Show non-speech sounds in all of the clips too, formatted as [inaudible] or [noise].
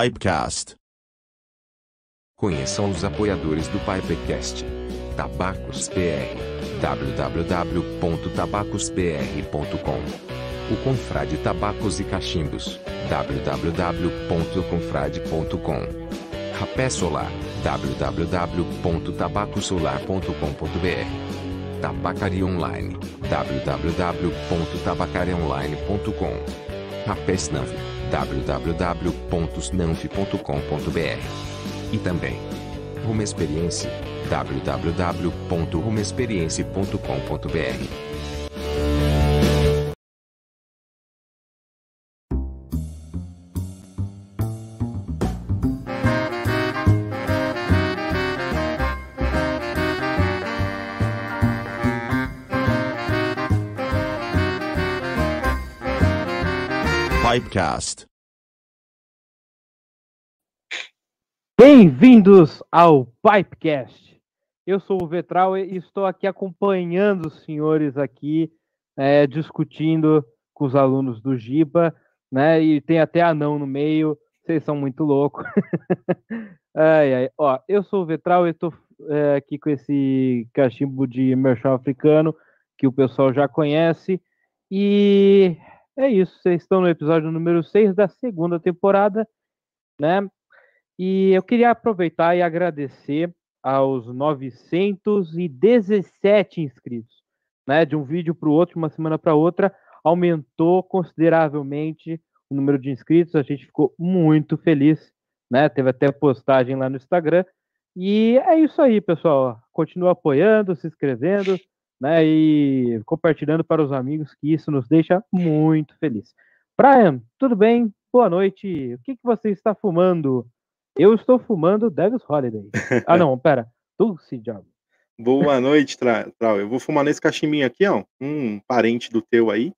Pipecast. Conheçam os apoiadores do Pipecast. Tabacos BR. www.tabacospr.com O Confrade Tabacos e Cachimbos. www.confrade.com Rapé Solar. www.tabacosolar.com.br Tabacaria Online. www.tabacariaonline.com Snanf. www.snanf.com.br E também Rumo Experiência. www.rumoexperiência.com.br Pipecast. Bem-vindos ao Pipecast. Eu sou o Vetral e estou aqui acompanhando os senhores aqui, é, discutindo com os alunos do Giba, né? E tem até anão no meio. Vocês são muito loucos. [laughs] ai, ai. Ó, eu sou o Vetral e estou é, aqui com esse cachimbo de merchan africano que o pessoal já conhece. E é isso. Vocês estão no episódio número 6 da segunda temporada, né? E eu queria aproveitar e agradecer aos 917 inscritos, né? De um vídeo para o outro, de uma semana para outra, aumentou consideravelmente o número de inscritos. A gente ficou muito feliz, né? Teve até postagem lá no Instagram. E é isso aí, pessoal. Continua apoiando, se inscrevendo, né? E compartilhando para os amigos, que isso nos deixa muito feliz. Brian, tudo bem? Boa noite. O que, que você está fumando? Eu estou fumando Devil's Holiday. Ah, não, [laughs] pera. Dulce Job. Boa noite, Tra- Trau. Eu vou fumar nesse cachimbinho aqui, ó. Um parente do teu aí.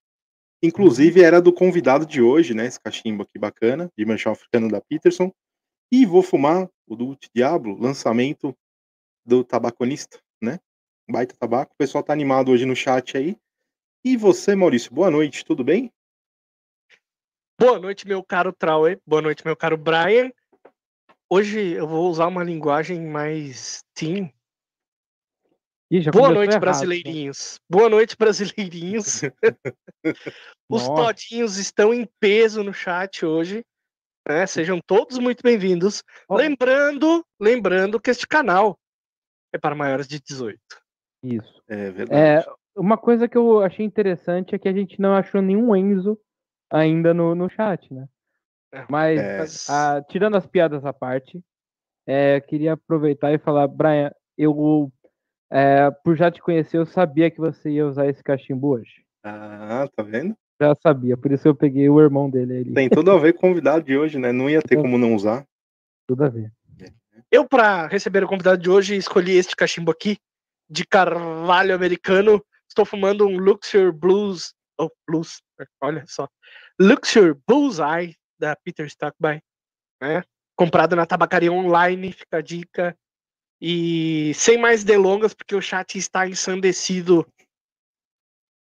Inclusive era do convidado de hoje, né? Esse cachimbo aqui bacana, de manchão africano da Peterson. E vou fumar o do Diablo, lançamento do tabaconista, né? Baita tabaco. O pessoal tá animado hoje no chat aí. E você, Maurício, boa noite, tudo bem? Boa noite, meu caro Trauer. Boa noite, meu caro Brian. Hoje eu vou usar uma linguagem mais teen. Ih, já Boa noite, errado, né? brasileirinhos. Boa noite, brasileirinhos. [laughs] Os Nossa. todinhos estão em peso no chat hoje. né? Sejam todos muito bem-vindos. Lembrando, lembrando que este canal é para maiores de 18. Isso. É verdade. É, uma coisa que eu achei interessante é que a gente não achou nenhum Enzo ainda no, no chat, né? É. Mas, É. Mas- ah, tirando as piadas à parte, é, queria aproveitar e falar, Brian, eu, é, por já te conhecer, eu sabia que você ia usar esse cachimbo hoje. Ah, tá vendo? Já sabia, por isso eu peguei o irmão dele ali. Tem tudo a ver com o convidado de hoje, né? Não ia ter como não usar. Tudo a ver. Eu, para receber o convidado de hoje, escolhi este cachimbo aqui, de carvalho americano. Estou fumando um Luxor Blues. Oh, Blues, olha só. Luxor Bullseye, da Peter Stockby. Né? Comprado na tabacaria online, fica a dica. E sem mais delongas, porque o chat está ensandecido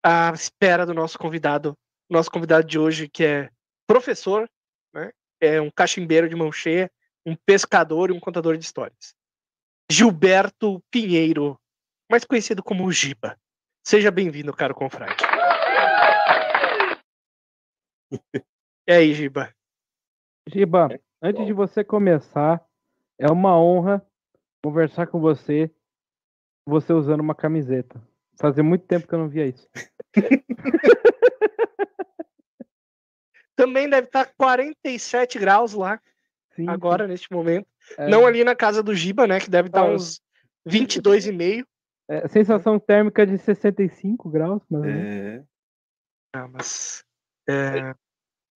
à espera do nosso convidado. Nosso convidado de hoje, que é professor, né? é um cachimbeiro de mão cheia um pescador e um contador de histórias. Gilberto Pinheiro, mais conhecido como Giba. Seja bem-vindo, caro confrade. E aí, Giba? Giba, antes de você começar, é uma honra conversar com você, você usando uma camiseta. Fazia muito tempo que eu não via isso. [laughs] Também deve estar 47 graus lá, Sim, agora, neste momento. é, Não ali na casa do Giba, né? Que deve estar Ah, uns 22,5. É, sensação térmica de 65 graus, menos. É, Ah, mas. é,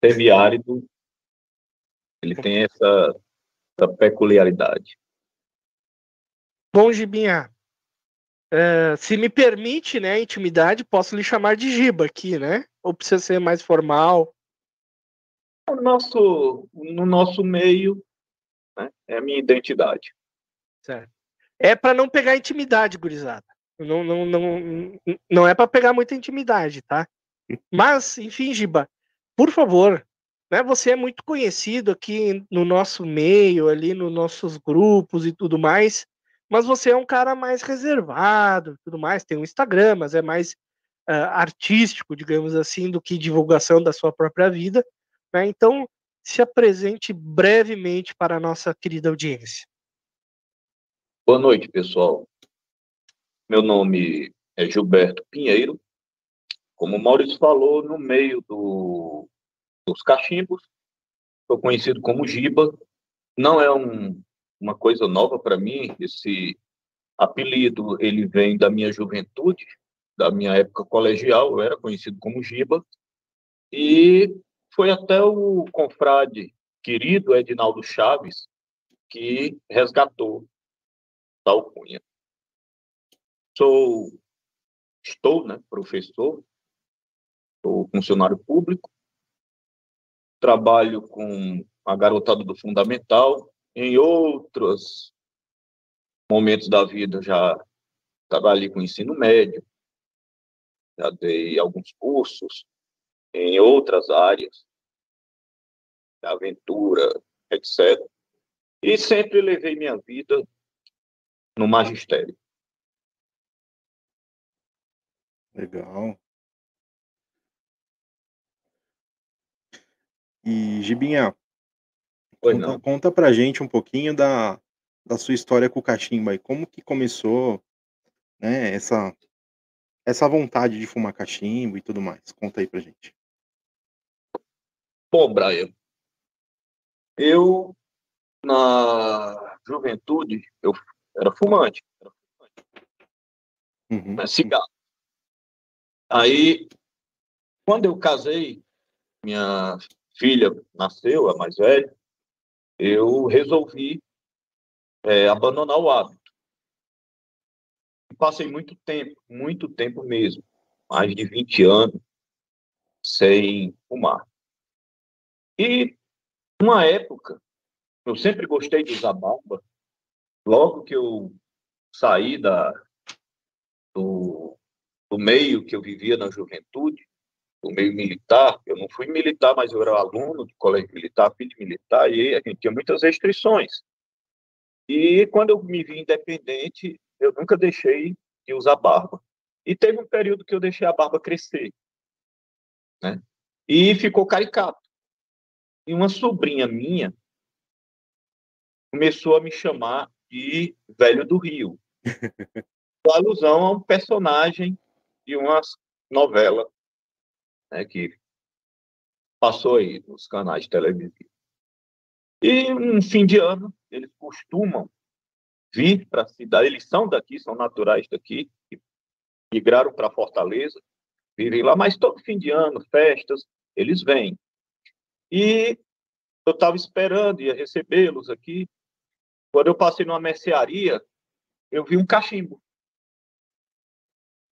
semiárido, ele tem essa, essa peculiaridade. Bom, Gibinha. é, se me permite, né, a intimidade, posso lhe chamar de Giba aqui, né? Ou precisa ser mais formal? No nosso, no nosso meio, né, é a minha identidade. Certo. É para não pegar intimidade, gurizada. Não, não, não, não é para pegar muita intimidade, tá? Mas, enfim, Giba, por favor, né? Você é muito conhecido aqui no nosso meio, ali nos nossos grupos e tudo mais, mas você é um cara mais reservado, tudo mais. Tem um Instagram, mas é mais uh, artístico, digamos assim, do que divulgação da sua própria vida. Né? Então, se apresente brevemente para a nossa querida audiência. Boa noite, pessoal. Meu nome é Gilberto Pinheiro. Como o Maurício falou, no meio do, dos cachimbos, sou conhecido como Giba. Não é um, uma coisa nova para mim, esse apelido ele vem da minha juventude, da minha época colegial, eu era conhecido como Giba. E foi até o confrade querido Edinaldo Chaves que resgatou tal cunha. Sou, estou, né, professor, sou funcionário público, trabalho com a garotada do fundamental, em outros momentos da vida já trabalhei com ensino médio, já dei alguns cursos em outras áreas, aventura, etc. E sempre levei minha vida no magistério. Legal. E, Gibinha, Oi, conta, não. conta pra gente um pouquinho da, da sua história com o cachimbo aí. Como que começou né, essa, essa vontade de fumar cachimbo e tudo mais? Conta aí pra gente. Bom, Brian, eu, na juventude, eu era fumante, era fumante Uhum. cigarro. Aí, quando eu casei, minha filha nasceu, a mais velha, eu resolvi é, abandonar o hábito. Passei muito tempo, muito tempo mesmo, mais de 20 anos, sem fumar. E, uma época, eu sempre gostei de usar barba. Logo que eu saí da, do, do meio que eu vivia na juventude, do meio militar, eu não fui militar, mas eu era aluno do colégio militar, filho militar, e a gente tinha muitas restrições. E quando eu me vi independente, eu nunca deixei de usar barba. E teve um período que eu deixei a barba crescer, né? E ficou caricato. E uma sobrinha minha começou a me chamar de Velho do Rio, [laughs] com alusão a um personagem de uma novela né, que passou aí nos canais televisivos. E um fim de ano, eles costumam vir para a cidade, eles são daqui, são naturais daqui, migraram para Fortaleza, vivem lá, mas todo fim de ano, festas, eles vêm. E eu estava esperando, ia recebê-los aqui. Quando eu passei numa mercearia, eu vi um cachimbo.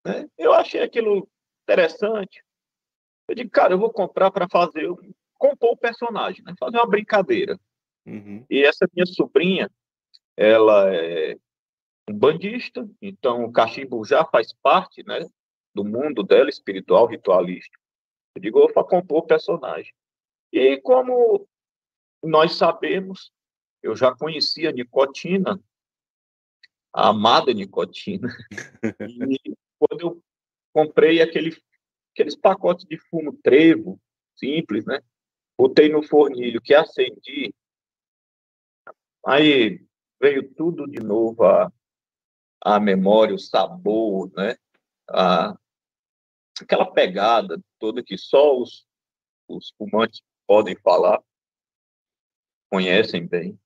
Né? Eu achei aquilo interessante. Eu digo, cara, eu vou comprar para fazer, compor o personagem, né? fazer uma brincadeira. Uhum. E essa minha sobrinha, ela é um bandista, então o cachimbo já faz parte, né, do mundo dela, espiritual, ritualístico. Eu digo, eu vou compor o personagem. E como nós sabemos, eu já conhecia a nicotina, a amada nicotina, [laughs] e quando eu comprei aquele, aqueles pacotes de fumo trevo, simples, né, botei no fornilho que acendi, aí veio tudo de novo a, a memória, o sabor, né, a, aquela pegada toda que só os, os fumantes podem falar, conhecem bem.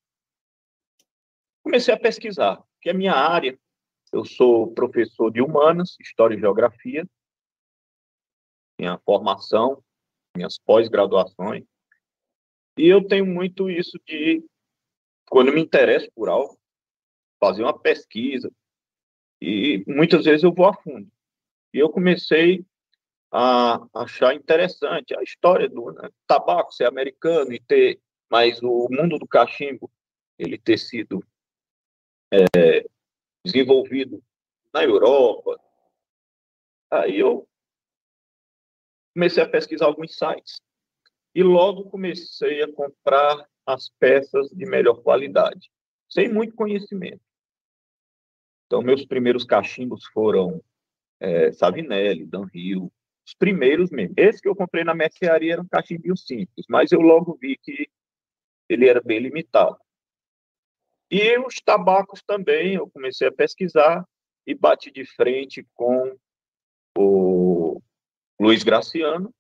Comecei a pesquisar, que é minha área. Eu sou professor de humanas, história e geografia, minha formação, minhas pós-graduações. E eu tenho muito isso de, quando me interesso por algo, fazer uma pesquisa. E muitas vezes eu vou a fundo. E eu comecei a achar interessante a história do né, tabaco ser americano e ter, mas o mundo do cachimbo ele ter sido é, desenvolvido na Europa. Aí eu comecei a pesquisar alguns sites e logo comecei a comprar as peças de melhor qualidade, sem muito conhecimento. Então, meus primeiros cachimbos foram é, Savinelli, Danrio, os primeiros mesmo. Esse que eu comprei na mercearia era um cachimbinho simples, mas eu logo vi que ele era bem limitado. E os tabacos também, eu comecei a pesquisar e bati de frente com o Luiz Graciano,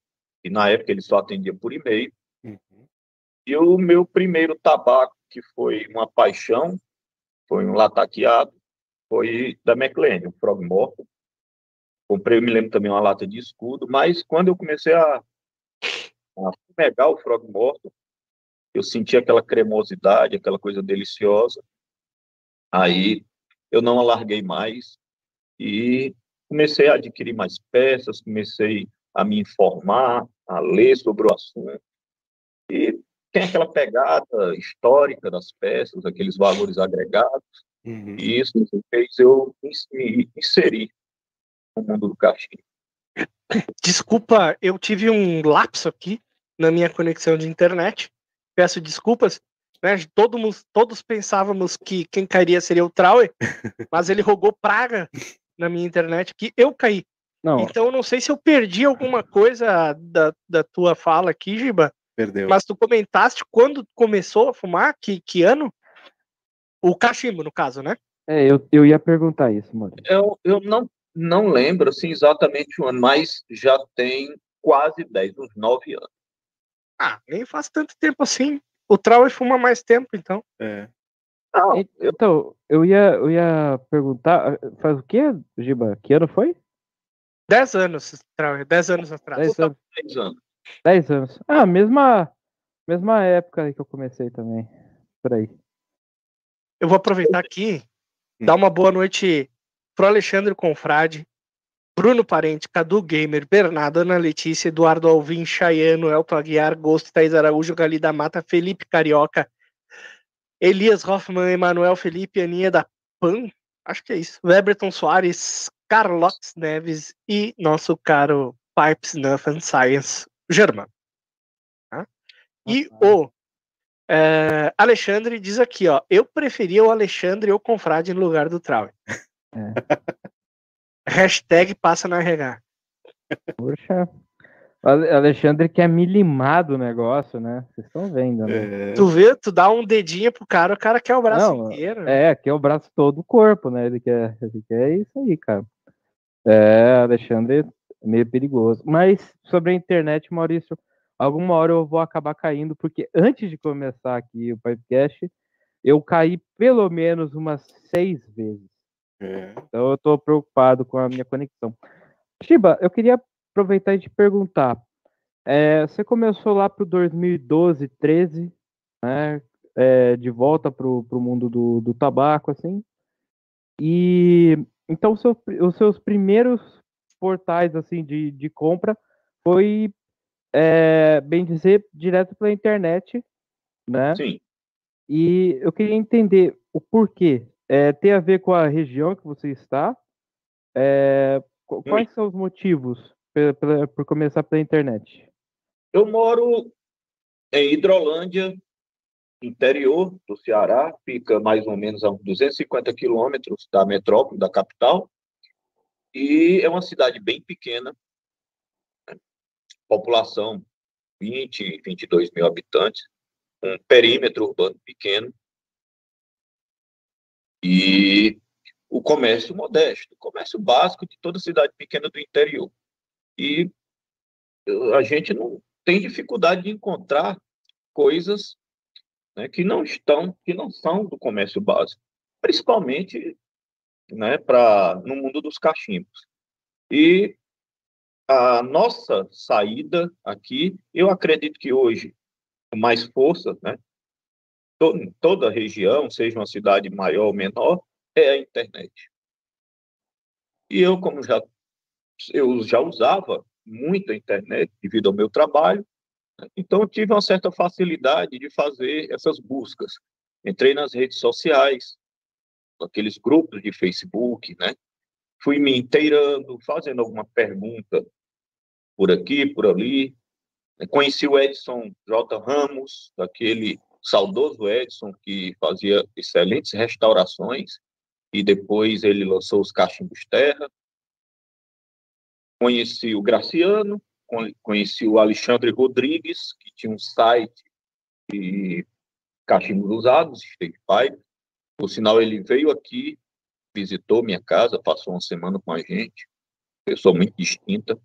que na época ele só atendia por e-mail. Uhum. E o meu primeiro tabaco, que foi uma paixão, foi um lataqueado, foi da McLean, o Frog Morto. Comprei, eu me lembro também, uma lata de escudo, mas quando eu comecei a, a pegar o Frog Morto, eu senti aquela cremosidade, aquela coisa deliciosa. Aí eu não alarguei mais e comecei a adquirir mais peças, comecei a me informar, a ler sobre o assunto. E tem aquela pegada histórica das peças, aqueles valores agregados, uhum. e isso fez eu me inserir no mundo do cachimbo. Desculpa, eu tive um lapso aqui na minha conexão de internet. Peço desculpas. Né? Todos, todos pensávamos que quem cairia seria o Trauer, [laughs] mas ele rogou praga na minha internet que eu caí. Não. Então eu não sei se eu perdi alguma coisa da, da tua fala aqui, Giba. Perdeu. Mas tu comentaste quando começou a fumar, que, que ano? O cachimbo, no caso, né? É, eu, eu ia perguntar isso, mano. Eu, eu não, não lembro assim, exatamente o ano, mas já tem quase 10, uns 9 anos. Ah, nem faz tanto tempo assim. O Trau fuma mais tempo, então. É. Não, então, eu ia, eu ia perguntar, faz o que, Giba? Que ano foi? Dez anos, dez anos atrás. Dez anos. Dez anos. Dez anos. Ah, mesma, mesma época que eu comecei também. Por aí. Eu vou aproveitar aqui, hum. dar uma boa noite pro Alexandre Confrade, Bruno Parente, Cadu Gamer, Bernardo, Ana Letícia, Eduardo Alvim, Chayano, Elton Aguiar, Gosto, Thaís Araújo, Gali da Mata, Felipe Carioca, Elias Hoffman, Emanuel Felipe, Aninha da Pan, acho que é isso, Weberton Soares, Carlos Neves e nosso caro Pipes Nothing Science, Germano. Tá? E o é, Alexandre diz aqui, ó, eu preferia o Alexandre ou Confrade no lugar do Trau. É. [laughs] Hashtag passa na RH. Poxa. Alexandre quer me limar do negócio, né? Vocês estão vendo, né? É... Tu vê, tu dá um dedinho pro cara, o cara quer o braço Não, inteiro. É, quer o braço todo o corpo, né? Ele quer, ele quer isso aí, cara. É, Alexandre é meio perigoso. Mas sobre a internet, Maurício, alguma hora eu vou acabar caindo, porque antes de começar aqui o podcast, eu caí pelo menos umas seis vezes. É. Então eu estou preocupado com a minha conexão. Shiba, eu queria aproveitar e te perguntar. É, você começou lá para o 2012, 13, né? É, de volta para o mundo do, do tabaco, assim. E então seu, os seus primeiros portais assim de, de compra foi, é, bem dizer, direto pela internet, né? Sim. E eu queria entender o porquê é, tem a ver com a região que você está? É, quais Sim. são os motivos por, começar pela internet? Eu moro em Hidrolândia, interior do Ceará, fica mais ou menos a uns 250 quilômetros da metrópole, da capital, e é uma cidade bem pequena, né? população 20, 22 mil habitantes, um perímetro urbano pequeno, e o comércio modesto, o comércio básico de toda cidade pequena do interior. E a gente não tem dificuldade de encontrar coisas né, que não estão, que não são do comércio básico, principalmente né, para no mundo dos cachimbos. E a nossa saída aqui, eu acredito que hoje, com mais força, né, to, toda a região, seja uma cidade maior ou menor, é a internet. E eu, como já eu já usava muito a internet devido ao meu trabalho, né, então tive uma certa facilidade de fazer essas buscas. Entrei nas redes sociais, aqueles grupos de Facebook, né? Fui me inteirando, fazendo alguma pergunta por aqui, por ali, Conheci o Edson J. Ramos, aquele saudoso Edson que fazia excelentes restaurações e depois ele lançou os cachimbos terra. Conheci o Graciano, conheci o Alexandre Rodrigues, que tinha um site de cachimbos usados, State Pipe. Por sinal, ele veio aqui, visitou minha casa, passou uma semana com a gente, pessoa muito distinta.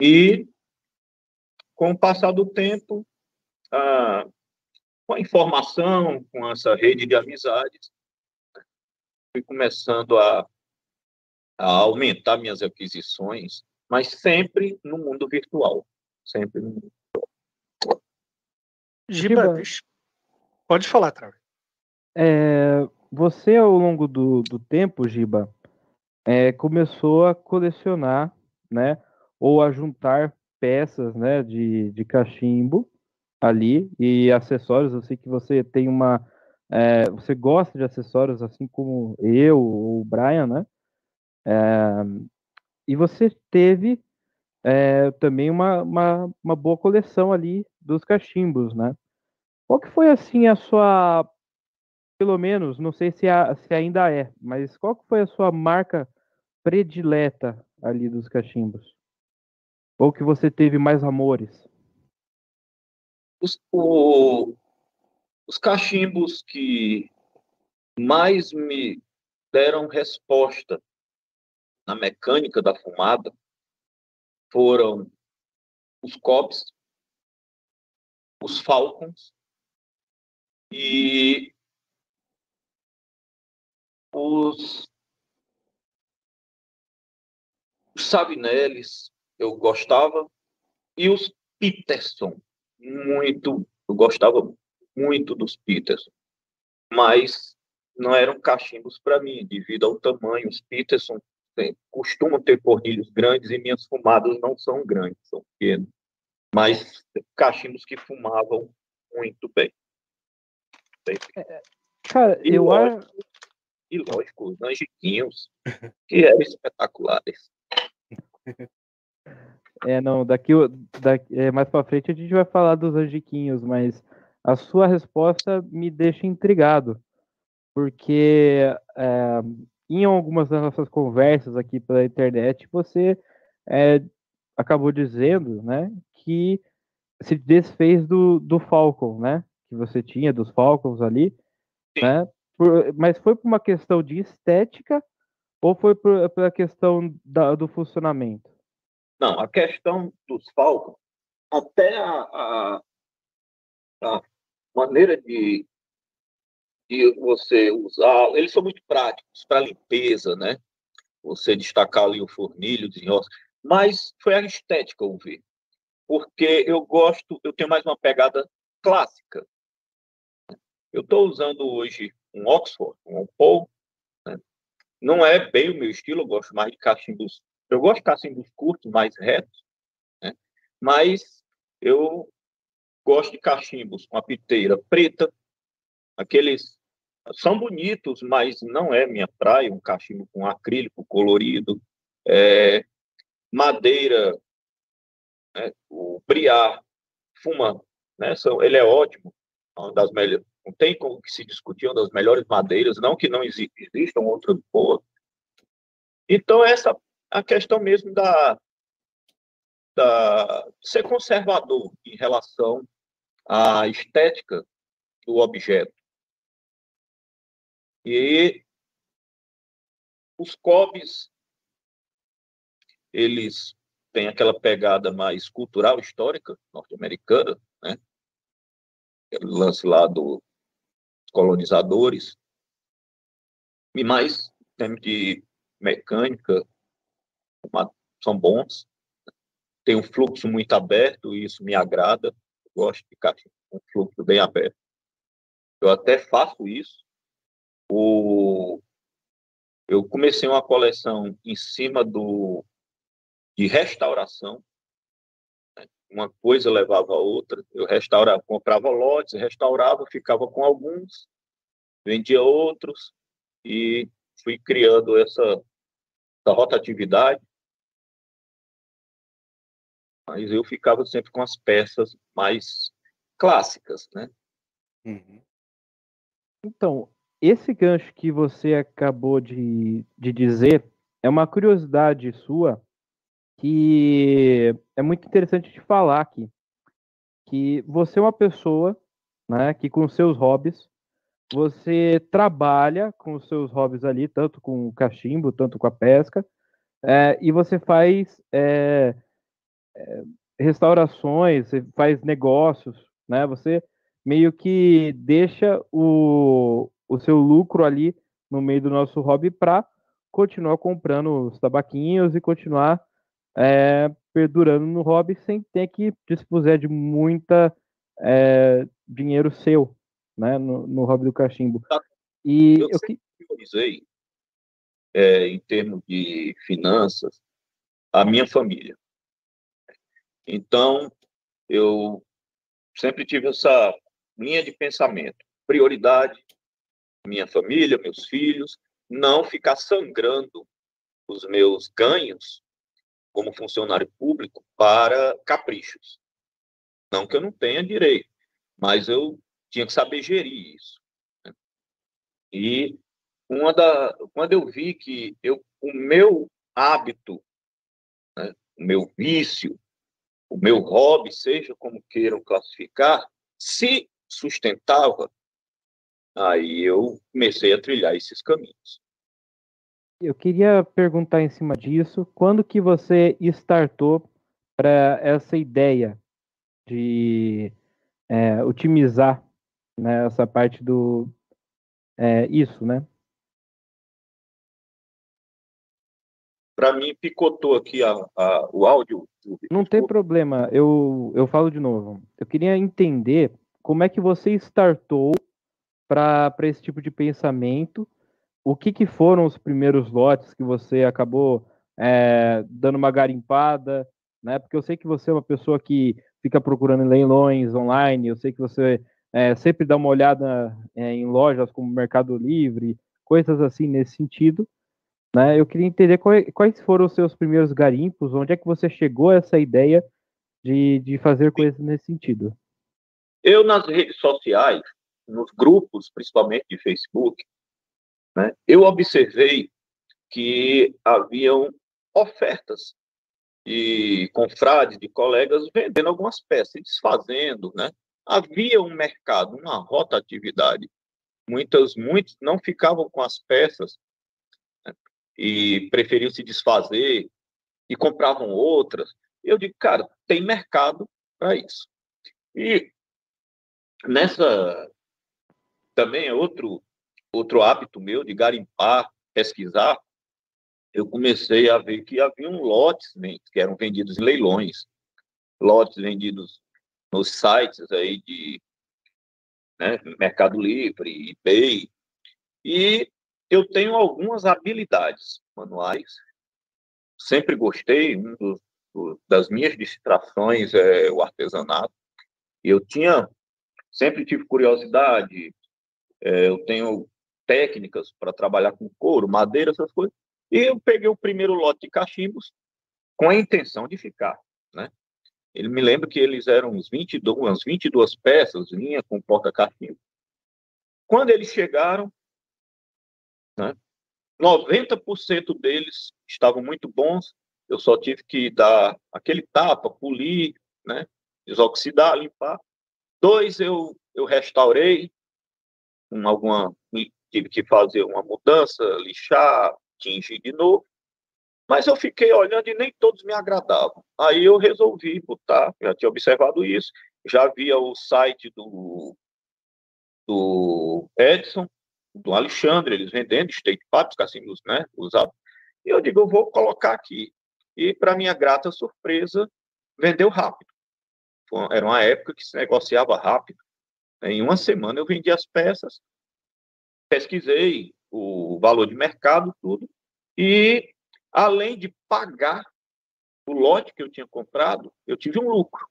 E, com o passar do tempo, ah, com a informação, com essa rede de amizades, fui começando a, a aumentar minhas aquisições, mas sempre no mundo virtual. Sempre no mundo virtual. Giba, pode falar, Trave. É, você, ao longo do, do tempo, Giba, é, começou a colecionar, né, ou a juntar peças, né, de, de cachimbo ali e acessórios. Eu sei que você tem uma. É, você gosta de acessórios, assim como eu, o Brian, né? É, e você teve é, também uma, uma, uma, boa coleção ali dos cachimbos, né? Qual que foi, assim, a sua. Pelo menos, não sei se, a, se ainda é, mas qual que foi a sua marca predileta ali dos cachimbos? Ou que você teve mais amores? Os, o, os cachimbos que mais me deram resposta na mecânica da fumada foram os COBs, os Falcons e os, os Savinelles, eu gostava, e os Peterson muito, eu gostava muito dos Peterson, mas não eram cachimbos para mim, devido ao tamanho. Os Peterson tem, costumam ter fornilhos grandes e minhas fumadas não são grandes, são pequenas. Mas cachimbos que fumavam muito bem. É, cara, e eu acho. E lógico, os angiquinhos, que eram espetaculares. [laughs] É, não, daqui, daqui é, mais para frente a gente vai falar dos angiquinhos, mas a sua resposta me deixa intrigado, porque é, em algumas das nossas conversas aqui pela internet, você é, acabou dizendo, né, que se desfez do, do Falcon, né, que você tinha, dos Falcons ali, Sim. né, por, mas foi por uma questão de estética ou foi por, pela questão da, do funcionamento? Não, a questão dos Falcons, até a, a, a maneira de, de você usar, eles são muito práticos para limpeza, né? Você destacar ali o fornilho, desenroça, mas foi a estética eu vi, porque eu gosto, eu tenho mais uma pegada clássica. Eu estou usando hoje um Oxford, um Paul, né? não é bem o meu estilo, eu gosto mais de cachimbos eu gosto de cachimbos curtos, mais retos, né? mas eu gosto de cachimbos com a piteira preta, aqueles são bonitos, mas não é minha praia, um cachimbo com acrílico colorido, é, madeira, né? o briar, fuma, né? São, ele é ótimo, uma das melhores, não tem como se discutir, uma das melhores madeiras, não que não existam outras boas. Então, essa a questão mesmo da, da ser conservador em relação à estética do objeto. E os COBs, eles têm aquela pegada mais cultural, histórica, norte-americana, né? Aquele lance lá dos colonizadores. E mais, em termos de mecânica, são bons, tem um fluxo muito aberto e isso me agrada. Eu gosto de caixa com um fluxo bem aberto. Eu até faço isso. O... Eu comecei uma coleção em cima do de restauração. Né? Uma coisa levava a outra. Eu restaurava, comprava lotes, restaurava, ficava com alguns, vendia outros e fui criando essa, essa rotatividade mas eu ficava sempre com as peças mais clássicas, né? Uhum. Então, esse gancho que você acabou de, de dizer é uma curiosidade sua que é muito interessante de falar aqui. Que você é uma pessoa né, que com seus hobbies, você trabalha com os seus hobbies ali, tanto com o cachimbo, tanto com a pesca, é, e você faz é, restaurações, você faz negócios, né? Você meio que deixa o, o seu lucro ali no meio do nosso hobby para continuar comprando os tabaquinhos e continuar é, perdurando no hobby sem ter que dispuser de muita é, dinheiro seu, né, no, no hobby do cachimbo. Tá. E eu, eu sempre priorizei, é, em termos de finanças, a minha família. Então, eu sempre tive essa linha de pensamento. Prioridade, minha família, meus filhos, não ficar sangrando os meus ganhos como funcionário público para caprichos. Não que eu não tenha direito, mas eu tinha que saber gerir isso. Né? E uma da, quando eu vi que eu, o meu hábito, né, o meu vício, o meu hobby, seja como queiram classificar, se sustentava, aí eu comecei a trilhar esses caminhos. Eu queria perguntar em cima disso, quando que você startou para essa ideia de é, otimizar né, essa parte do é, isso, né? Para mim, picotou aqui a, a, o áudio. Não tem problema, eu, eu falo de novo. Eu queria entender como é que você startou para esse tipo de pensamento. O que, que foram os primeiros lotes que você acabou é, dando uma garimpada, né? Porque eu sei que você é uma pessoa que fica procurando leilões online, eu sei que você é, sempre dá uma olhada é, em lojas como Mercado Livre, coisas assim nesse sentido. Né? Eu queria entender quais, quais foram os seus primeiros garimpos, onde é que você chegou a essa ideia de, de fazer coisas nesse sentido. Eu, nas redes sociais, nos grupos, principalmente de Facebook, né, eu observei que haviam ofertas de confrades, de colegas vendendo algumas peças, desfazendo, né? Havia um mercado, uma rotatividade. Muitas, muitos não ficavam com as peças? E preferiam se desfazer e compravam outras. Eu digo, cara, tem mercado para isso. E nessa também é outro outro hábito meu de garimpar, pesquisar eu comecei a ver que havia um lotes que eram vendidos em leilões, lotes vendidos nos sites aí de né, Mercado Livre, eBay, e eu tenho algumas habilidades manuais, sempre gostei, um dos, do, das minhas distrações é o artesanato, eu tinha, sempre tive curiosidade, é, eu tenho técnicas para trabalhar com couro, madeira, essas coisas, e eu peguei o primeiro lote de cachimbos com a intenção de ficar, né? Ele me lembra que eles eram uns 22, umas 22 peças, linha com porta-cachimbo. Quando eles chegaram, né, 90% deles estavam muito bons, eu só tive que dar aquele tapa, polir, né, desoxidar, limpar. Dois eu, eu restaurei, com alguma, tive que fazer uma mudança, lixar, tingir de novo. Mas eu fiquei olhando e nem todos me agradavam. Aí eu resolvi botar, já tinha observado isso, já via o site do, do Edson, do Alexandre, eles vendendo state papers, cassinos, né, usados. E eu digo, eu vou colocar aqui. E, para minha grata surpresa, vendeu rápido. Era uma época que se negociava rápido. Em uma semana eu vendi as peças, pesquisei o valor de mercado, tudo, e além de pagar o lote que eu tinha comprado, eu tive um lucro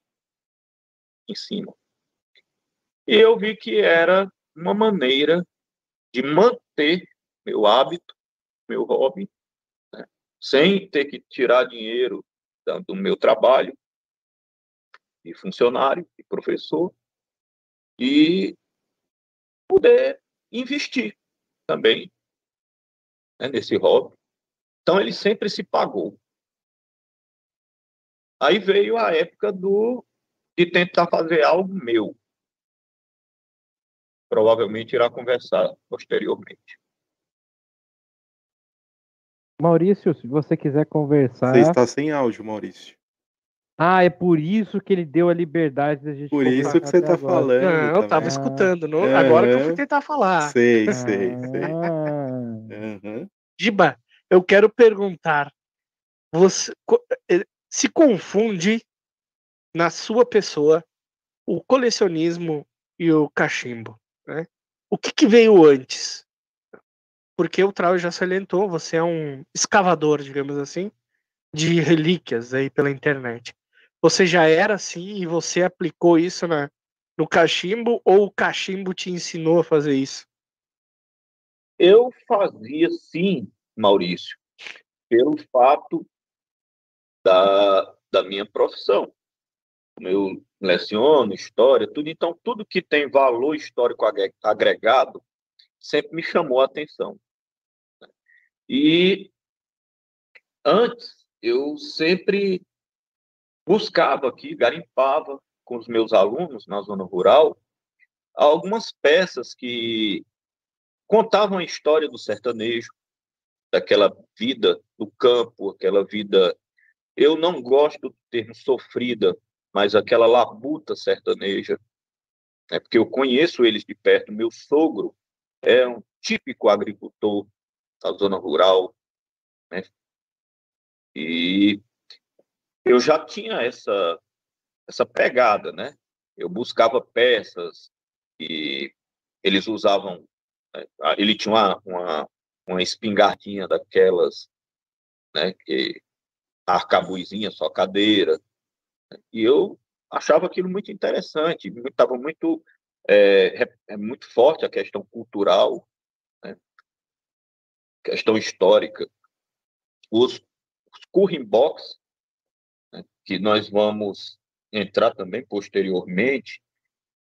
em cima. E eu vi que era uma maneira de manter meu hábito, meu hobby, né? sem ter que tirar dinheiro do meu trabalho, de funcionário, de professor, e poder investir também né, nesse hobby. Então ele sempre se pagou. Aí veio a época do de tentar fazer algo meu. Provavelmente irá conversar posteriormente. Maurício, se você quiser conversar. Você está sem áudio, Maurício. Ah, é por isso que ele deu a liberdade da gente. Por isso que você está falando. Não, eu tava escutando. Não? Agora que eu fui tentar falar. Sei, sei, ah. sei. Uhum. Giba, eu quero perguntar. Você eh, se confunde na sua pessoa o colecionismo e o cachimbo, né? O que, que veio antes? Porque o Trau já salientou, você é um escavador, digamos assim, de relíquias aí pela internet. Você já era assim e você aplicou isso na, no cachimbo ou o cachimbo te ensinou a fazer isso? Eu fazia sim, Maurício, pelo fato da, da minha profissão. Eu leciono história, tudo. Então, tudo que tem valor histórico agregado sempre me chamou a atenção. E antes, eu sempre buscava aqui, garimpava com os meus alunos na zona rural algumas peças que contavam a história do sertanejo, daquela vida do campo, aquela vida. Eu não gosto do termo sofrida, mas aquela labuta sertaneja, é porque eu conheço eles de perto. Meu sogro é um típico agricultor da zona rural, né? E eu já tinha essa essa pegada, né? Eu buscava peças e eles usavam. Né? Ele tinha uma, uma, uma espingardinha daquelas, né? Que arcabuzinha, só cadeira. E eu achava aquilo muito interessante. Estava muito é, é, muito forte a questão cultural, né? questão histórica. Os, os curring box que nós vamos entrar também posteriormente,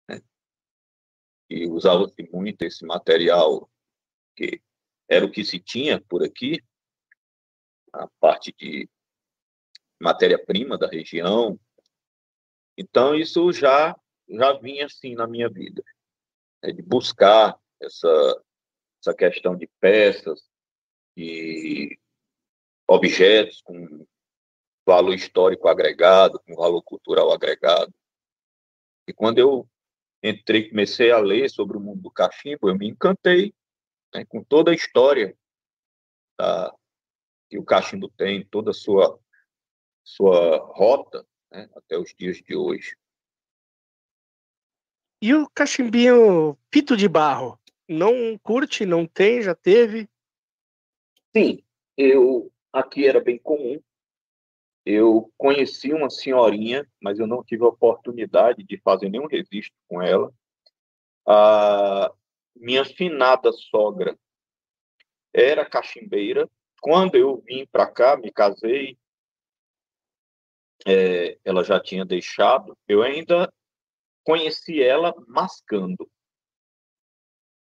né? e usava-se muito esse material que era o que se tinha por aqui, a parte de matéria-prima da região. Então, isso já, já vinha assim na minha vida, né? de buscar essa, essa questão de peças, de objetos com valor histórico agregado, com valor cultural agregado. E quando eu entrei, comecei a ler sobre o mundo do cachimbo, eu me encantei né, com toda a história da, que o cachimbo tem, toda a sua, sua rota né, até os dias de hoje. E o cachimbinho pito de barro? Não curte, não tem, já teve? Sim, eu aqui era bem comum eu conheci uma senhorinha, mas eu não tive a oportunidade de fazer nenhum registro com ela. A minha finada sogra era cachimbeira. Quando eu vim para cá, me casei, é, ela já tinha deixado. Eu ainda conheci ela mascando.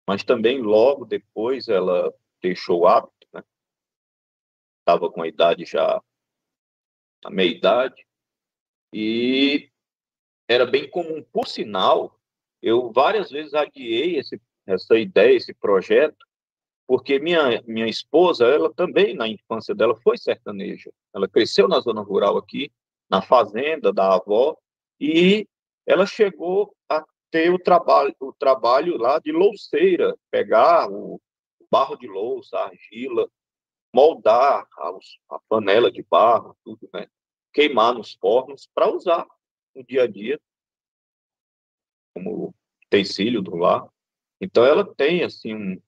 Mas também logo depois ela deixou o hábito, né? Estava com a idade já a meia idade, e era bem comum. Por sinal, eu várias vezes adiei esse, essa ideia, esse projeto, porque minha, minha esposa, ela também, na infância dela, foi sertaneja. Ela cresceu na zona rural aqui, na fazenda da avó, e ela chegou a ter o trabalho, o trabalho lá de louceira, pegar o barro de louça, a argila, moldar a, panela de barro, tudo, né? Queimar nos fornos para usar no dia a dia como utensílio do lar. Então ela tem assim um,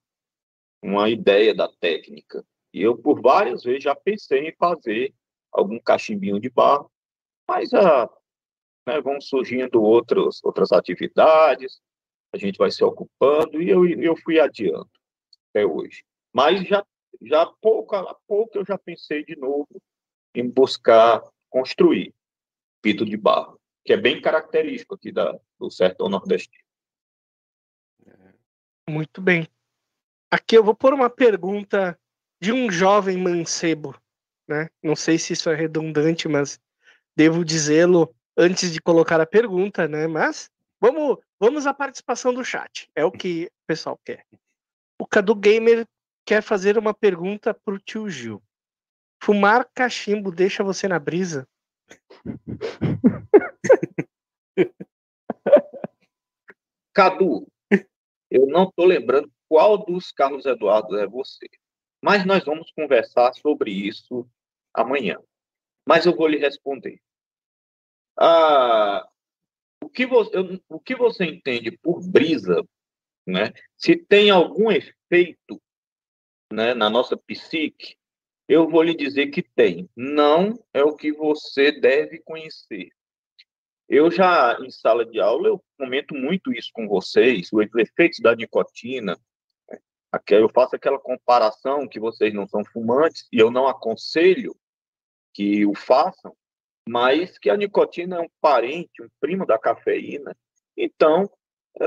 uma ideia da técnica. E eu por várias vezes já pensei em fazer algum cachimbinho de barro, mas ah, né, vão surgindo outros, outras atividades, a gente vai se ocupando e eu, eu fui adiando até hoje. Mas já já pouco a pouco eu já pensei de novo em buscar construir pito de barro. que é bem característico aqui da, do sertão nordestino. Muito bem. Aqui eu vou pôr uma pergunta de um jovem mancebo, né? Não sei se isso é redundante, mas devo dizê-lo antes de colocar a pergunta, né? Mas vamos, vamos à participação do chat. É o que o pessoal quer. O Cadu Gamer quer fazer uma pergunta pro tio Gil. Fumar cachimbo deixa você na brisa? [laughs] Cadu, eu não estou lembrando qual dos Carlos Eduardo é você, mas nós vamos conversar sobre isso amanhã. Mas eu vou lhe responder. Ah, o, que você, o que você entende por brisa, né? se tem algum efeito né, na nossa psique, eu vou lhe dizer que tem. Não é o que você deve conhecer. Eu já, em sala de aula, eu comento muito isso com vocês, os efeitos da nicotina. Né? Eu faço aquela comparação que vocês não são fumantes, e eu não aconselho que o façam, mas que a nicotina é um parente, um primo da cafeína. Então,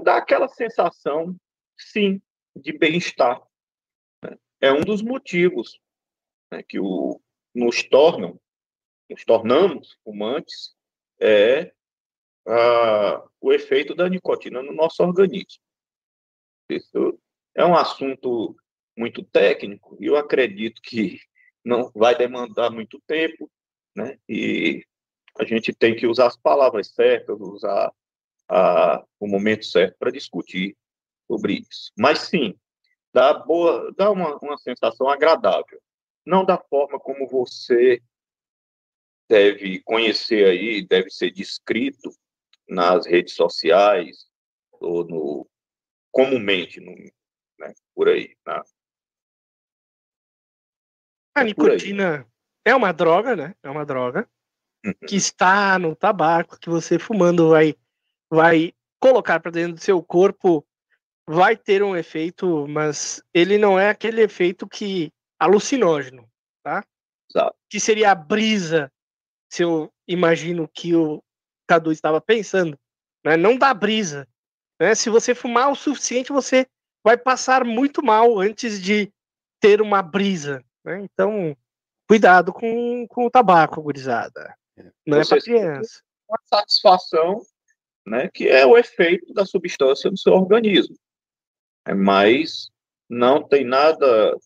dá aquela sensação, sim, de bem-estar. Né? É um dos motivos né, que o, nos tornam, nos tornamos fumantes, é o efeito da nicotina no nosso organismo. Isso é um assunto muito técnico e eu acredito que não vai demandar muito tempo, né? E a gente tem que usar as palavras certas, usar a, o momento certo para discutir sobre isso. Mas sim, dá boa, dá uma, uma sensação agradável, não da forma como você deve conhecer aí, deve ser descrito nas redes sociais ou no comumente no, né, por aí. Né? A é nicotina é uma droga, né? É uma droga uhum. que está no tabaco que você fumando vai vai colocar para dentro do seu corpo vai ter um efeito, mas ele não é aquele efeito que alucinógeno, tá? Exato. Que seria a brisa, se eu imagino que o Cadu estava pensando, né? Não dá brisa, né? Se você fumar o suficiente, você vai passar muito mal antes de ter uma brisa, né? Então, cuidado com, com o tabaco, gurizada. É. Não é para criança. Uma satisfação, né? Que é o efeito da substância no seu organismo. É, mas não tem nada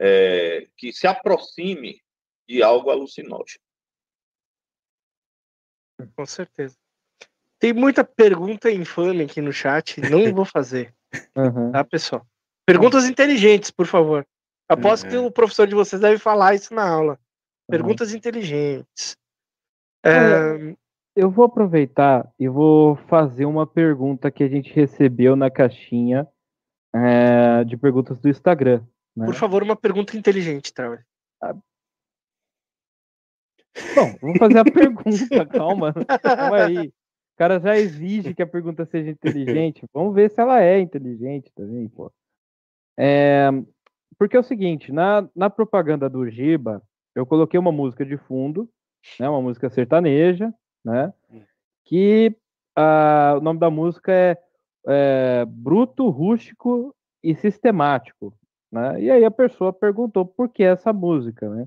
é, que se aproxime de algo alucinógeno. Com certeza. Tem muita pergunta infame aqui no chat, não [laughs] vou fazer. Uhum. Tá, pessoal? Perguntas inteligentes, por favor. Aposto uhum. que o professor de vocês deve falar isso na aula. Perguntas uhum. inteligentes. É... Eu vou aproveitar e vou fazer uma pergunta que a gente recebeu na caixinha é, de perguntas do Instagram. Né? Por favor, uma pergunta inteligente, Trauer. Ah, Bom, vou fazer a [laughs] pergunta, calma. Calma aí. O cara já exige que a pergunta seja inteligente. Vamos ver se ela é inteligente também, pô. É, porque é o seguinte, na, na propaganda do Giba, eu coloquei uma música de fundo, né, uma música sertaneja, né, que a, o nome da música é, é Bruto, Rústico e Sistemático. Né? E aí a pessoa perguntou por que essa música, né?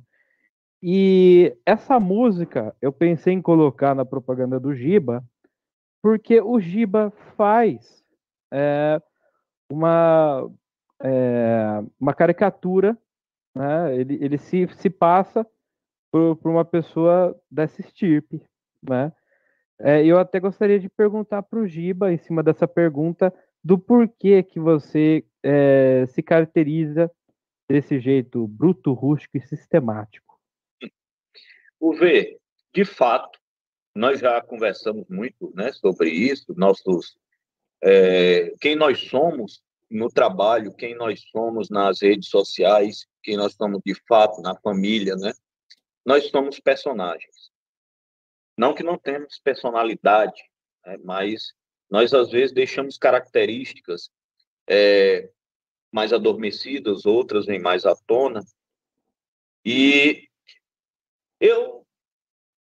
E essa música eu pensei em colocar na propaganda do Giba, porque o Giba faz é, uma, é, uma caricatura, né? ele, ele se, se passa por, por uma pessoa dessa estirpe. Né? É, eu até gostaria de perguntar para o Giba, em cima dessa pergunta, do porquê que você é, se caracteriza desse jeito bruto, rústico e sistemático. O V, de fato, nós já conversamos muito né, sobre isso, nossos, é, quem nós somos no trabalho, quem nós somos nas redes sociais, quem nós somos de fato na família, né? Nós somos personagens. Não que não temos personalidade, né, mas nós às vezes deixamos características é, mais adormecidas, outras vêm mais à tona. E eu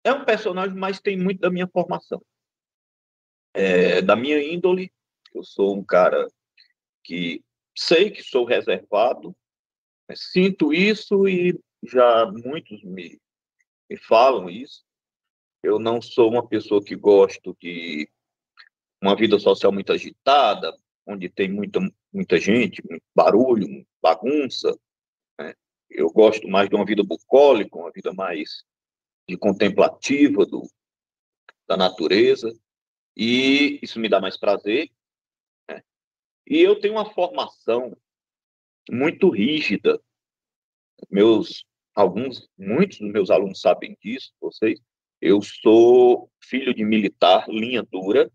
é um personagem, mas tem muito da minha formação. é, da minha índole. Eu sou um cara que sei que sou reservado, né, sinto isso e já muitos me, me falam isso. Eu não sou uma pessoa que gosto de uma vida social muito agitada, onde tem muita, muita gente, muito barulho, bagunça. Né? Eu gosto mais de uma vida bucólica, uma vida mais de contemplativa do, da natureza, e isso me dá mais prazer. E eu tenho uma formação muito rígida. Meus alguns, muitos dos meus alunos sabem disso, vocês. Eu sou filho de militar, linha dura,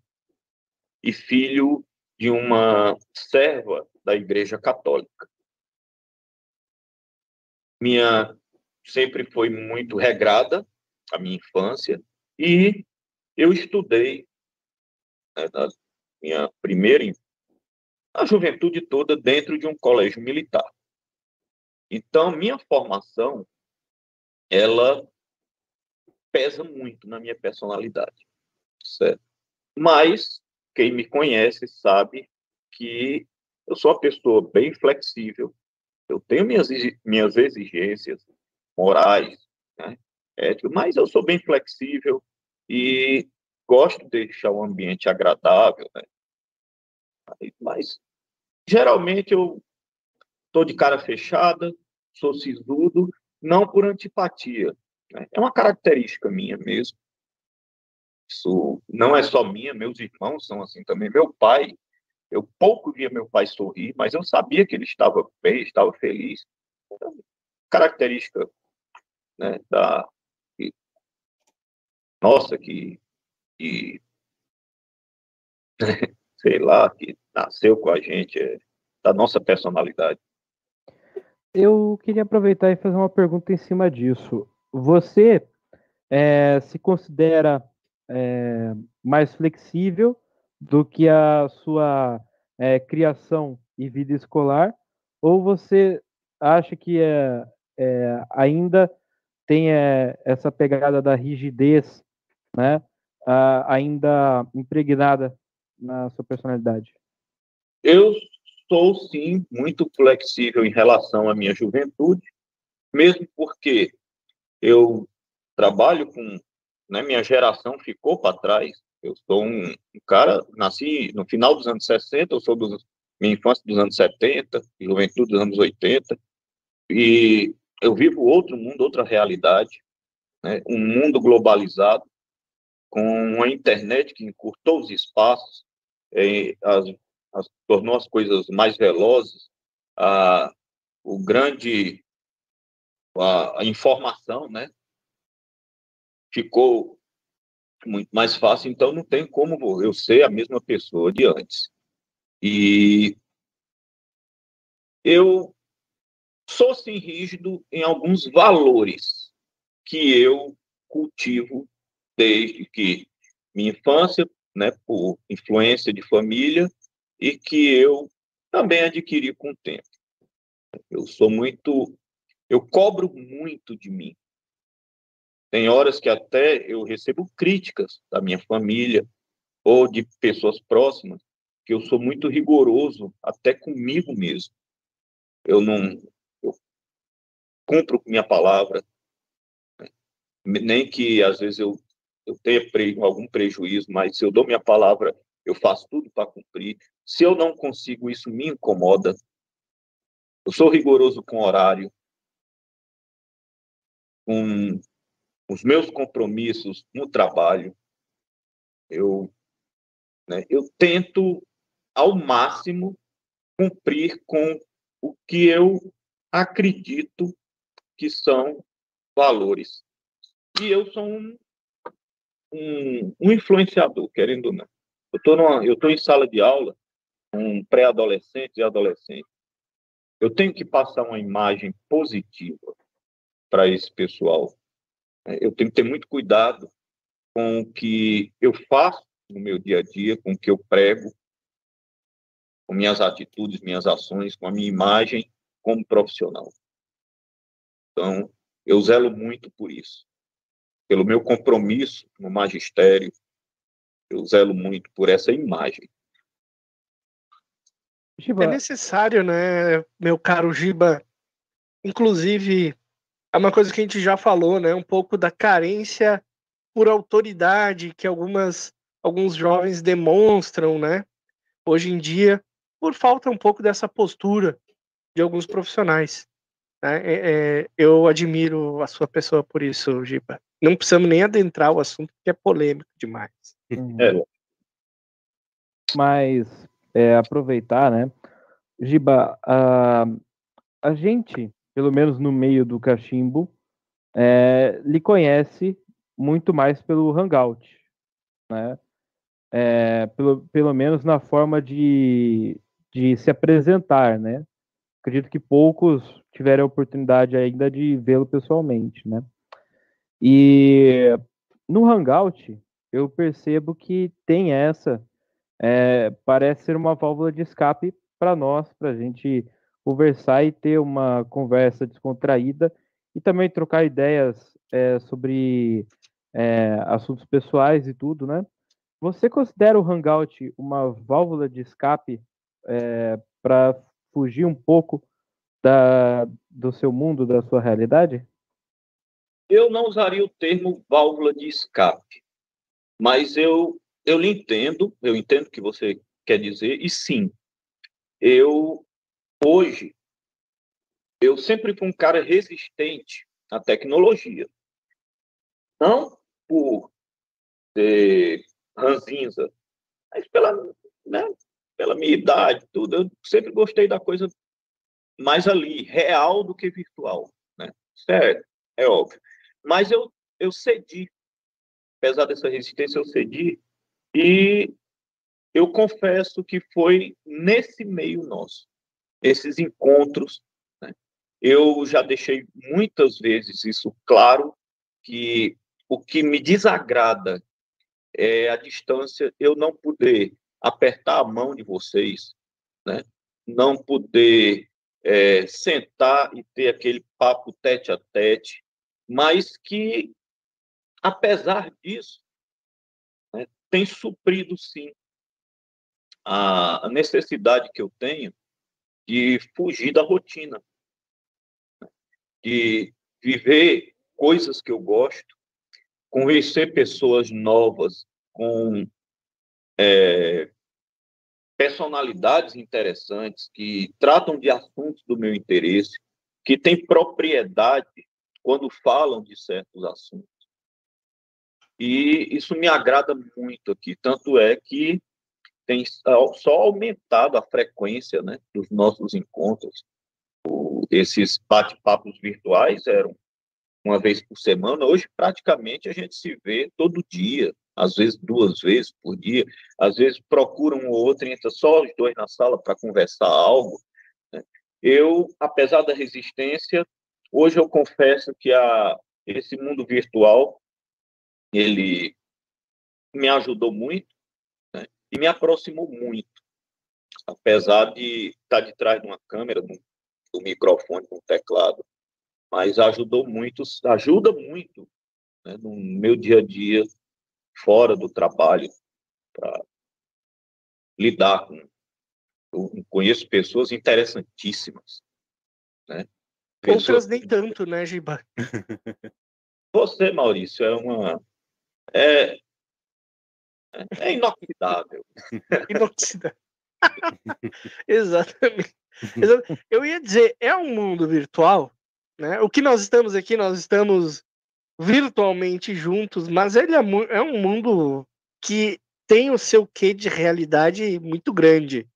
e filho de uma serva da Igreja Católica. Minha sempre foi muito regrada a minha infância e eu estudei né, na minha primeira a juventude toda dentro de um colégio militar. Então, minha formação ela pesa muito na minha personalidade, certo? Mas quem me conhece sabe que eu sou uma pessoa bem flexível, eu tenho minhas, minhas exigências morais, né, éticas, mas eu sou bem flexível e gosto de deixar o ambiente agradável, né? Mas, geralmente, eu estou de cara fechada, sou sisudo, não por antipatia. Né? É uma característica minha mesmo. Isso não é só minha, meus irmãos são assim também. Meu pai, eu pouco via meu pai sorrir, mas eu sabia que ele estava bem, estava feliz. Então, característica né, da. Que, nossa, que, que. [laughs] sei lá, que nasceu com a gente, é, da nossa personalidade. Eu queria aproveitar e fazer uma pergunta em cima disso. Você é, se considera é, mais flexível do que a sua é, criação e vida escolar, ou você acha que é, é ainda tem é, essa pegada da rigidez, né, ainda impregnada na sua personalidade? Eu sou sim muito flexível em relação à minha juventude, mesmo porque eu trabalho com né, minha geração ficou para trás. Eu sou um, um, cara, nasci no final dos anos 60, eu sou dos, minha infância dos anos 70, juventude dos anos 80, e eu vivo outro mundo, outra realidade, né, um mundo globalizado, com uma internet que encurtou os espaços, é, as, as, tornou as coisas mais velozes, a, o grande a, a informação, né, ficou muito mais fácil, então não tem como eu ser a mesma pessoa de antes. E eu sou sim rígido em alguns valores que eu cultivo desde que minha infância, né, por influência de família e que eu também adquiri com o tempo. Eu sou muito, eu cobro muito de mim. Tem horas que até eu recebo críticas da minha família ou de pessoas próximas, que eu sou muito rigoroso até comigo mesmo. Eu não eu cumpro minha palavra, né? nem que às vezes eu, eu tenha pre, algum prejuízo, mas se eu dou minha palavra, eu faço tudo para cumprir. Se eu não consigo, isso me incomoda. Eu sou rigoroso com horário, com os meus compromissos no trabalho, eu, né, eu tento ao máximo cumprir com o que eu acredito que são valores. E eu sou um, um, um influenciador, querendo ou não. Eu estou em sala de aula, um pré-adolescente e adolescente. Eu tenho que passar uma imagem positiva para esse pessoal. É, eu tenho que ter muito cuidado com o que eu faço no meu dia a dia, com o que eu prego, com minhas atitudes, minhas ações, com a minha imagem como profissional. Então, eu zelo muito por isso, pelo meu compromisso no magistério, Eu zelo muito por essa imagem. Giba. É necessário, né, meu caro Giba? Inclusive, é uma coisa que a gente já falou, né? Um pouco da carência por autoridade que algumas, alguns jovens demonstram, né? Hoje em dia, por falta um pouco dessa postura de alguns profissionais. Né? É, é, eu admiro a sua pessoa por isso, Giba. Não precisamos nem adentrar o assunto, porque é polêmico demais. É. Mas é, aproveitar, né? Giba, a, a gente, pelo menos no meio do cachimbo, é, lhe conhece muito mais pelo Hangout, né? É, pelo, pelo menos na forma de, de se apresentar, né? Acredito que poucos tiveram a oportunidade ainda de vê-lo pessoalmente, né? E no Hangout eu percebo que tem essa, é, parece ser uma válvula de escape para nós, para a gente conversar e ter uma conversa descontraída e também trocar ideias é, sobre é, assuntos pessoais e tudo, né? Você considera o Hangout uma válvula de escape é, para fugir um pouco da, do seu mundo, da sua realidade? Eu não usaria o termo válvula de escape, mas eu, eu lhe entendo, eu entendo o que você quer dizer, e sim, eu, hoje, eu sempre fui um cara resistente à tecnologia. Não por ter ranzinza, mas pela, né, pela minha idade, tudo. Eu sempre gostei da coisa mais ali, real do que virtual. Né? Certo, é óbvio. Mas eu, eu cedi. Apesar dessa resistência, eu cedi. E eu confesso que foi nesse meio nosso, esses encontros. Né? Eu já deixei muitas vezes isso claro, que o que me desagrada é a distância, eu não poder apertar a mão de vocês, né? não poder é, sentar e ter aquele papo tete a tete, mas que, apesar disso, tem suprido, sim, a necessidade que eu tenho de fugir da rotina, né, de viver coisas que eu gosto, conhecer pessoas novas com é, personalidades interessantes que tratam de assuntos do meu interesse, que têm propriedade quando falam de certos assuntos. E isso me agrada muito aqui, tanto é que tem só aumentado a frequência né, dos nossos encontros. O, esses bate-papos virtuais eram uma vez por semana, hoje praticamente a gente se vê todo dia, às vezes duas vezes por dia, às vezes procura um ou outro, entra só os dois na sala para conversar algo. Né? Eu, apesar da resistência, hoje eu confesso que a, esse mundo virtual, ele me ajudou muito né? e me aproximou muito, apesar de estar de trás de uma câmera, do, do microfone, do teclado, mas ajudou muito, ajuda muito né, no meu dia a dia fora do trabalho para lidar com. Eu conheço pessoas interessantíssimas. Né? Pessoas... Outras nem tanto, né, Giba? [laughs] Você, Maurício, é uma. É, é inoxidável. [laughs] inoxidável. [laughs] Exatamente. Eu ia dizer, é um mundo virtual, né? O que nós estamos aqui, nós estamos virtualmente juntos, mas ele é, é um mundo que tem o seu quê de realidade muito grande,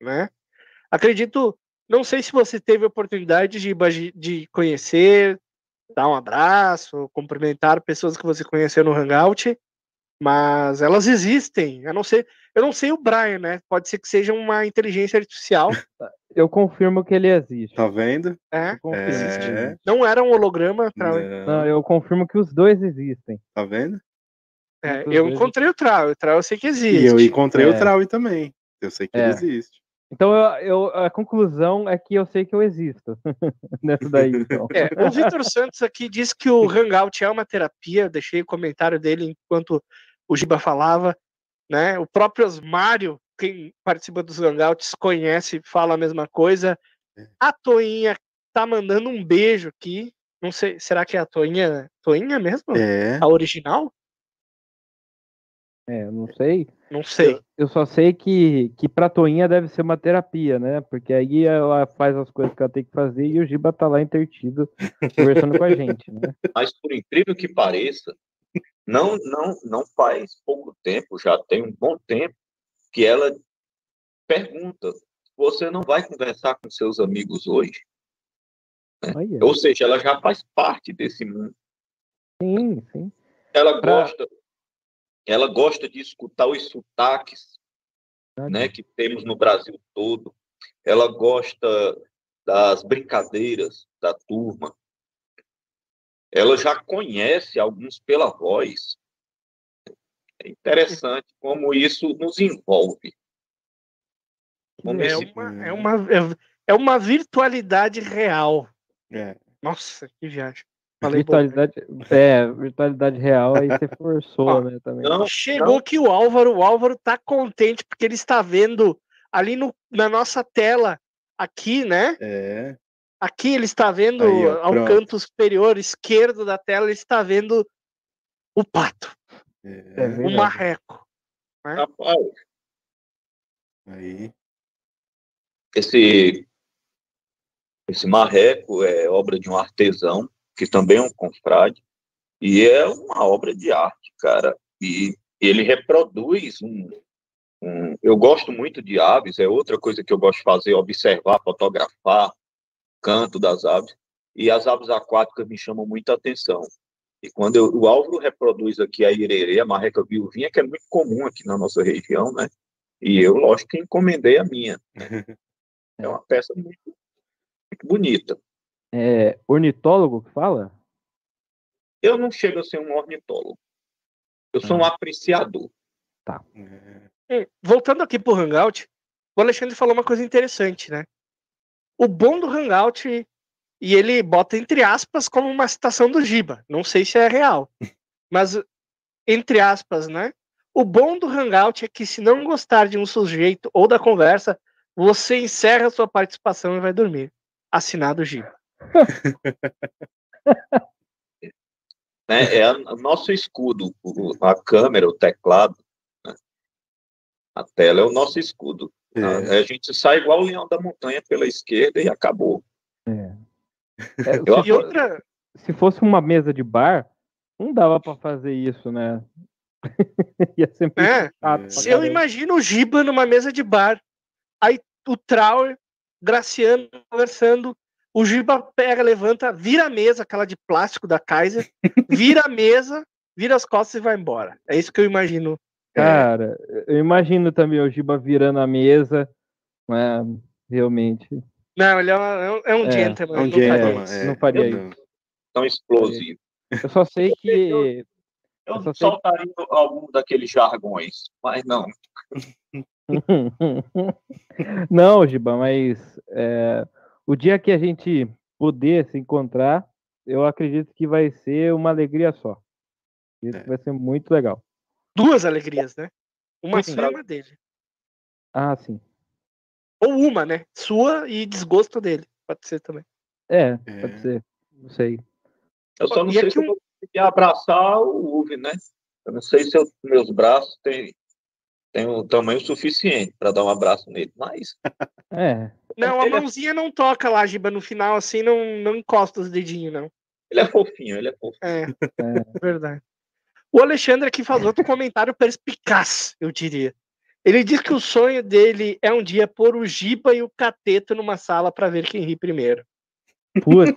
né? Acredito, não sei se você teve a oportunidade de, de conhecer, dar um abraço, cumprimentar pessoas que você conheceu no Hangout, mas elas existem. Eu não sei, eu não sei o Brian, né? Pode ser que seja uma inteligência artificial. [laughs] Eu confirmo que ele existe. Tá vendo? É, é. Não era um holograma. Pra... Não. não. eu confirmo que os dois existem. Tá vendo? É, eu encontrei o Trau, o Trau eu sei que existe. E eu encontrei é. o Trau também. Eu sei que é. ele existe. Então eu, eu, a conclusão é que eu sei que eu existo. [laughs] Nessa daí, então. É, o Vitor Santos aqui disse que o Hangout é uma terapia. Deixei o comentário dele enquanto o Giba falava. né? O próprio Osmário, quem participa dos Hangouts, conhece, fala a mesma coisa. A Toinha tá mandando um beijo aqui. Não sei, será que é a Toinha, Toinha mesmo? É. A original? É, eu não sei. Não sei. Eu só sei que, que pra Toinha deve ser uma terapia, né? Porque aí ela faz as coisas que ela tem que fazer e o Giba tá lá intertido [laughs] conversando com a gente, né? Mas por incrível que pareça, não, não, não faz pouco tempo, já tem um bom tempo, que ela pergunta: você não vai conversar com seus amigos hoje? Olha, Ou seja, ela já faz parte desse mundo. sim, sim. Ela Pra- gosta, ela gosta de escutar os sotaques, né, que temos no Brasil todo. Ela gosta das brincadeiras da turma. Ela já conhece alguns pela voz. É interessante como isso nos envolve. Como É esse- uma, é, uma, é- é uma virtualidade real. É. Nossa, que viagem. Falei bom. É, virtualidade real, aí você [laughs] forçou, Ó, né, também. Não, Chegou que o Álvaro, o Álvaro tá contente porque ele está vendo ali no, na nossa tela, aqui, né? É. Aqui ele está vendo Aí, ó, ao pronto. canto superior esquerdo da tela, ele está vendo o pato, É É. o marreco. rapaz, Aí. esse esse marreco é obra de um artesão que também é um confrade e é uma obra de arte, cara. E ele reproduz um, um- eu gosto muito de aves, é outra coisa que eu gosto de fazer, observar, fotografar canto das aves e as aves aquáticas me chamam muita atenção. E quando eu- o Álvaro reproduz aqui a irerê, a marreca viuvinha, que é muito comum aqui na nossa região, né? E eu, lógico, que encomendei a minha. [laughs] É uma peça muito, muito bonita. É ornitólogo que fala? Eu não chego a ser um ornitólogo. Eu sou um apreciador. É. Hum, Voltando aqui pro Hangout, o Alexandre falou uma coisa interessante, né? O bom do Hangout, e ele bota entre aspas como uma citação do Giba. Não sei se é real, [laughs] mas entre aspas, né? O bom do Hangout é que se não gostar de um sujeito ou da conversa, você encerra a sua participação e vai dormir. Assinado Giba. [laughs] Né? É o nosso escudo. A câmera, o teclado, né? a tela é o nosso escudo. É. A gente sai igual o leão da montanha pela esquerda e acabou. É. [laughs] É, Eu se, E outra, se fosse uma mesa de bar, não dava pra fazer isso, né? [laughs] Ia muito É, se eu imagino o Giba numa mesa de bar, aí o Trauer, Graciano conversando, o Giba pega, levanta, vira a mesa, aquela de plástico da Kaiser, vira a mesa, vira as costas e vai embora. É isso que eu imagino. Cara, eu imagino também o Giba virando a mesa, né? Realmente. Não, ele é, uma- é um, é um É, gentleman. É um não faria gentleman. isso. é. não faria Não. Tão explosivo. Eu só sei que. Eu Eu só sei- soltaria algum daqueles jargões, mas não. [laughs] Não, Giba, mas é, o dia que a gente puder se encontrar, eu acredito que vai ser uma alegria só. Isso É. vai ser muito legal. Duas alegrias, né? Uma Sim. sua e uma dele. Ah, sim. Ou uma, né? Sua e desgosto dele. Pode ser também. É, É. pode ser. Não sei. Eu só não E sei se eu um- vou conseguir abraçar o Uve, né? Eu não sei se eu- meus braços têm, têm o tamanho suficiente para dar um abraço nele, mas [laughs] É, Não, a Ele é- mãozinha não toca lá, Giba, no final, assim, não, não encosta os dedinhos, não. ele é fofinho, ele é fofinho. É, é verdade. O Alexandre aqui faz outro comentário perspicaz, eu diria. Ele diz que o sonho dele é um dia pôr o Giba e o Cateto numa sala para ver quem ri primeiro. putz,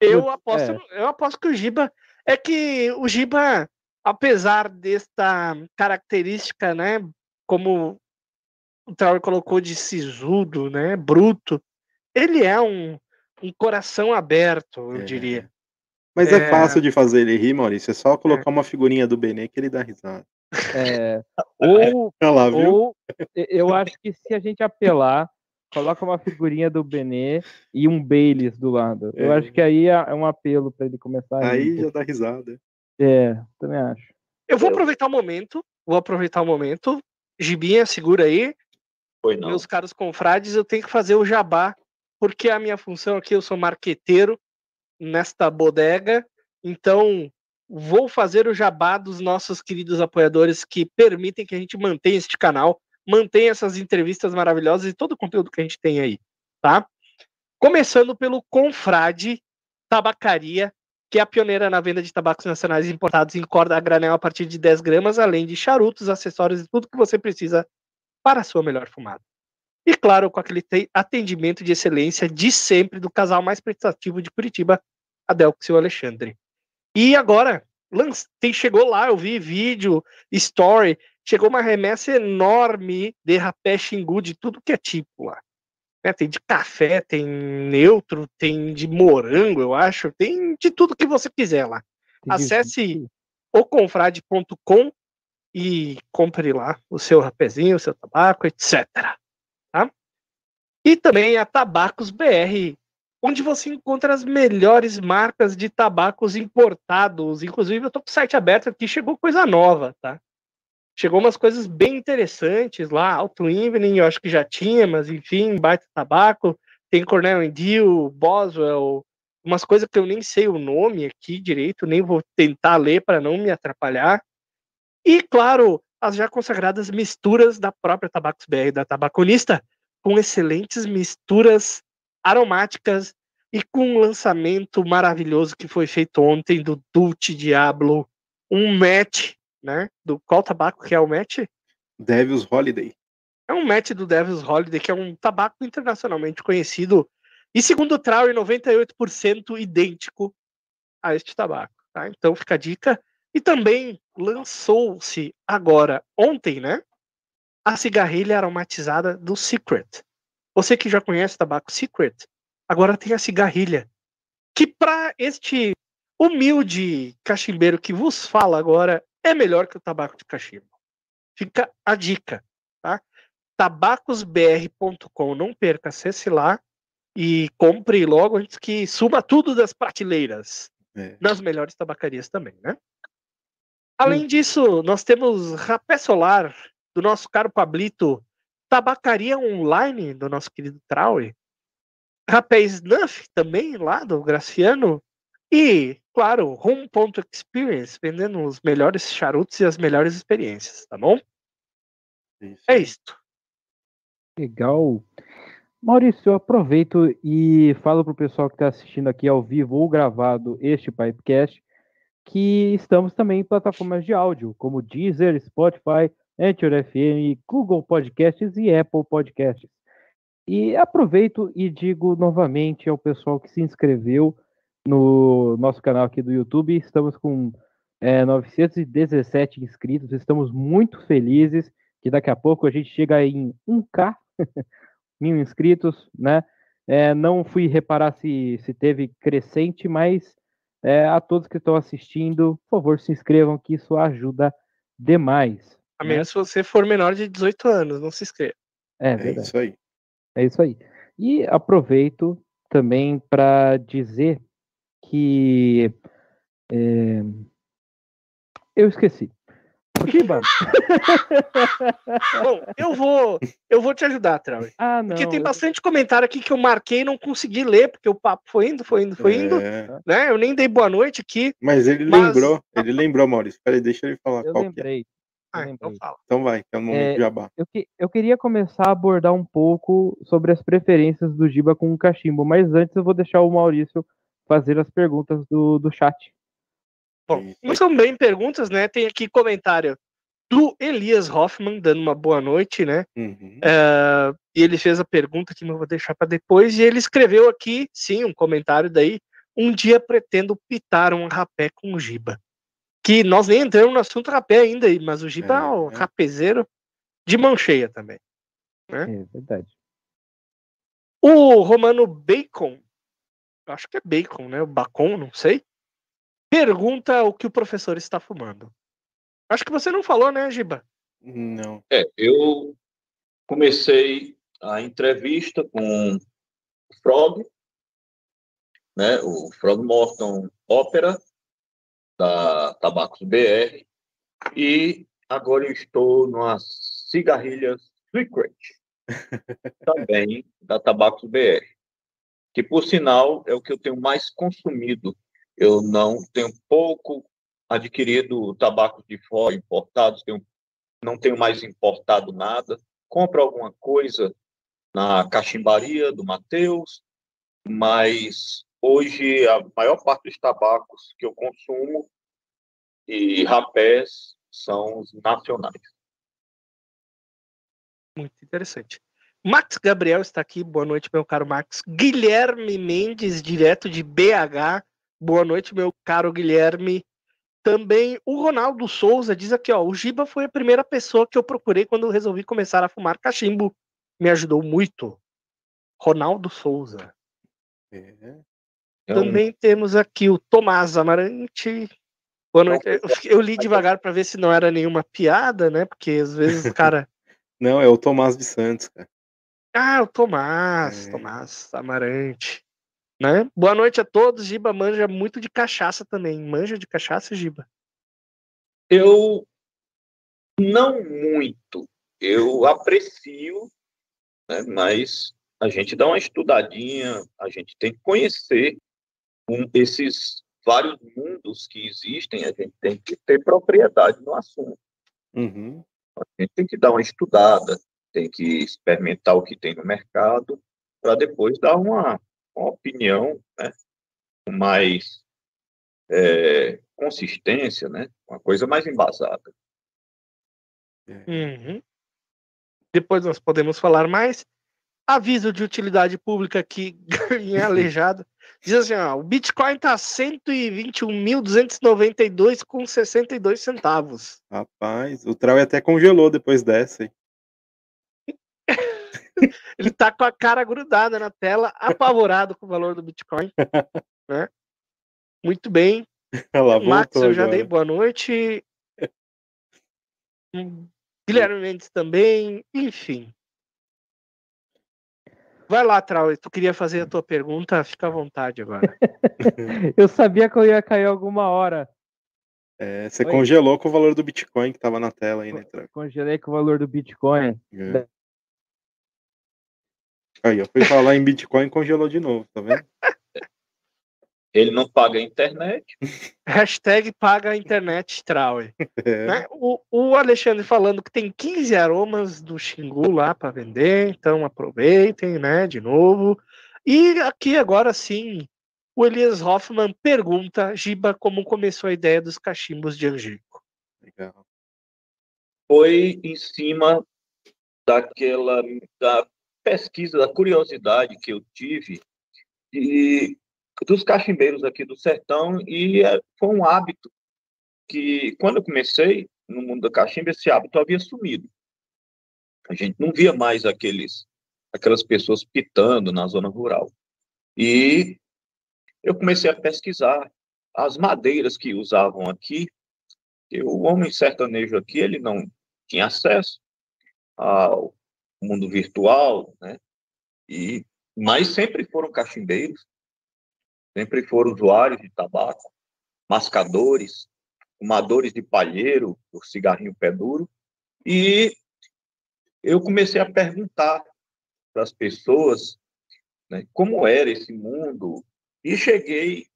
Eu aposto, eu aposto que o Giba é que o Giba, apesar desta característica, né, como o Trauer colocou de sisudo, né, bruto, ele é um, um coração aberto, eu É. diria. Mas é... É. fácil de fazer ele rir, Maurício. É só colocar uma figurinha do Benê que ele dá risada. é, [laughs] ou, lá, viu? ou eu acho que se a gente apelar, coloca uma figurinha do Benê e um Baileys do lado. Eu É. acho que aí é é um apelo para ele começar a rir. Aí já dá risada. É, também acho. Eu vou aproveitar o momento vou aproveitar o momento. Gibinha, segura aí. Foi não. Meus caros confrades, eu tenho que fazer o jabá, porque a minha função aqui, eu sou marqueteiro nesta bodega. Então, vou fazer o jabá dos nossos queridos apoiadores que permitem que a gente mantenha este canal, mantenha essas entrevistas maravilhosas e todo o conteúdo que a gente tem aí, tá? Começando pelo Confrade Tabacaria, que é a pioneira na venda de tabacos nacionais importados em corda a granel a partir de 10 gramas, além de charutos, acessórios e tudo que você precisa para a sua melhor fumada. E claro, com aquele atendimento de excelência de sempre do casal mais prestativo de Curitiba, Adelco Alexandre. E agora, tem, chegou lá, eu vi vídeo, story, chegou uma remessa enorme de rapé xingu de tudo que é tipo lá. É, tem de café, tem neutro, tem de morango, eu acho, tem de tudo que você quiser lá. Acesse oconfrade.com e compre lá o seu rapézinho, o seu tabaco, etc. Tá? E também a Tabacos BR, onde você encontra as melhores marcas de tabacos importados. Inclusive, eu tô com o site aberto aqui, chegou coisa nova, tá? Chegou umas coisas bem interessantes lá, Auto Evening, eu acho que já tinha, mas enfim, Baita Tabaco, tem Cornell Deal, Boswell, umas coisas que eu nem sei o nome aqui direito, nem vou tentar ler para não me atrapalhar. E, claro, as já consagradas misturas da própria Tabacos BR, da Tabaconista, com excelentes misturas aromáticas e com um lançamento maravilhoso que foi feito ontem do Dulce Diablo, um match né? Do qual tabaco que é o match? Devil's Holiday. É um match do Devil's Holiday, que é um tabaco internacionalmente conhecido e, segundo o Trauer, 98% idêntico a este tabaco. Tá? Então fica a dica. E também lançou-se agora, ontem, né? A cigarrilha aromatizada do Secret. Você que já conhece o tabaco Secret, agora tem a cigarrilha. Que para este humilde cachimbeiro que vos fala agora é melhor que o tabaco de cachimbo. Fica a dica, tá? tabacosbr.com, não perca, acesse lá e compre logo antes que suba tudo das prateleiras. É. Nas melhores tabacarias também, né? Além hum. disso, nós temos Rapé Solar, do nosso caro Pablito, Tabacaria Online, do nosso querido Traue, Rapé Snuff também, lá do Graciano, e claro, Home.experience, vendendo os melhores charutos e as melhores experiências, tá bom? Isso. É isto. Legal. Maurício, eu aproveito e falo para o pessoal que está assistindo aqui ao vivo ou gravado este Pipecast que estamos também em plataformas de áudio, como Deezer, Spotify, Anchor FM, Google Podcasts e Apple Podcasts. E aproveito e digo novamente ao pessoal que se inscreveu no nosso canal aqui do YouTube. Estamos com é, 917 inscritos, estamos muito felizes que daqui a pouco a gente chega em 1K, [laughs] mil inscritos, né? É, não fui reparar se, se teve crescente, mas é, a todos que estão assistindo, por favor, se inscrevam, que isso ajuda demais. A menos né? se você for menor de 18 anos, não se inscreva. É, é isso aí. É isso aí. E aproveito também para dizer que. É... Eu esqueci. Giba. [laughs] Bom, eu vou, eu vou te ajudar, Trauer. Ah, não. Porque tem bastante comentário aqui que eu marquei e não consegui ler, porque o papo foi indo, foi indo, foi indo. É... Né? Eu nem dei boa noite aqui. Mas ele mas... lembrou, ele lembrou, Maurício. Peraí, deixa ele falar eu qual lembrei. É. Ah, então fala. Então vai, que é o momento é, de jabá. Eu, que, eu queria começar a abordar um pouco sobre as preferências do Giba com o cachimbo, mas antes eu vou deixar o Maurício fazer as perguntas do, do chat. Bom, não são bem perguntas, né? Tem aqui comentário do Elias Hoffman, dando uma boa noite, né? Uhum. Uh, e ele fez a pergunta que não vou deixar para depois, e ele escreveu aqui, sim, um comentário daí. Um dia pretendo pitar um rapé com o Giba. Que nós nem entramos no assunto rapé ainda, mas o Giba é, é o é. rapezeiro de mão cheia também. Né? É verdade. O Romano Bacon acho que é bacon, né? O bacon, não sei. Pergunta o que o professor está fumando. Acho que você não falou, né, Giba? Não. É, eu comecei a entrevista com o Frog, né? O Frog Morton Ópera, da Tabacos BR, e agora eu estou numa cigarrilha Secret, [laughs] também da Tabacos BR, que por sinal é o que eu tenho mais consumido. Eu não tenho pouco adquirido tabacos de fora importados, tenho, não tenho mais importado nada. Compro alguma coisa na cachimbaria do Mateus, mas hoje a maior parte dos tabacos que eu consumo e rapés são os nacionais. Muito interessante. Max Gabriel está aqui. Boa noite, meu caro Max. Guilherme Mendes, direto de BH. Boa noite, meu caro Guilherme. Também o Ronaldo Souza diz aqui, ó, o Giba foi a primeira pessoa que eu procurei quando eu resolvi começar a fumar cachimbo. Me ajudou muito. Ronaldo Souza. É. Também temos aqui o Tomás Amarante. Boa noite. Eu, eu li devagar para ver se não era nenhuma piada, né? Porque às vezes o cara. [laughs] não, é o Tomás de Santos, cara. Ah, o Tomás, é. Tomás Amarante. Né? Boa noite a todos. Giba manja muito de cachaça também. Manja de cachaça, Giba? Eu não muito. Eu aprecio, né, mas a gente dá uma estudadinha, a gente tem que conhecer um, esses vários mundos que existem, a gente tem que ter propriedade no assunto. Uhum. A gente tem que dar uma estudada, tem que experimentar o que tem no mercado, para depois dar uma, uma opinião né, com mais é, consistência, né, uma coisa mais embasada. Uhum. Depois nós podemos falar mais. Aviso de utilidade pública aqui em [laughs] Aleijado. Diz assim, ó, o Bitcoin tá 121.292 com 62 centavos. Rapaz, o Trau até congelou depois dessa. Hein? [laughs] Ele tá com a cara grudada na tela, apavorado com o valor do Bitcoin. [laughs] Né? Muito bem. Ela Max, eu já agora. dei boa noite. [laughs] Guilherme Mendes também, enfim. Vai lá, Trau, tu queria fazer a tua pergunta, fica à vontade agora. eu sabia que eu ia cair alguma hora. É, você Oi? congelou com o valor do Bitcoin que tava na tela aí, né, Trau? Congelei com o valor do Bitcoin. É. Aí, eu fui falar em Bitcoin e congelou de novo, tá vendo? Ele não paga a internet. [laughs] Hashtag paga a internet, Trauer. É. Né? O, o, Alexandre falando que tem 15 aromas do Xingu lá para vender, então aproveitem, né, de novo. E aqui agora sim, o Elias Hoffman pergunta, Giba, como começou a ideia dos cachimbos de Angico? Legal. Foi em cima daquela da pesquisa, da curiosidade que eu tive de dos cachimbeiros aqui do sertão e é, foi um hábito que, quando eu comecei no mundo da cachimba, esse hábito havia sumido. A gente não via mais aqueles, aquelas pessoas pitando na zona rural. E eu comecei a pesquisar as madeiras que usavam aqui, o homem sertanejo aqui, ele não tinha acesso ao mundo virtual, né? E, mas sempre foram cachimbeiros, sempre foram usuários de tabaco, mascadores, fumadores de palheiro, do cigarrinho pé duro, e eu comecei a perguntar para as pessoas né, como era esse mundo, e cheguei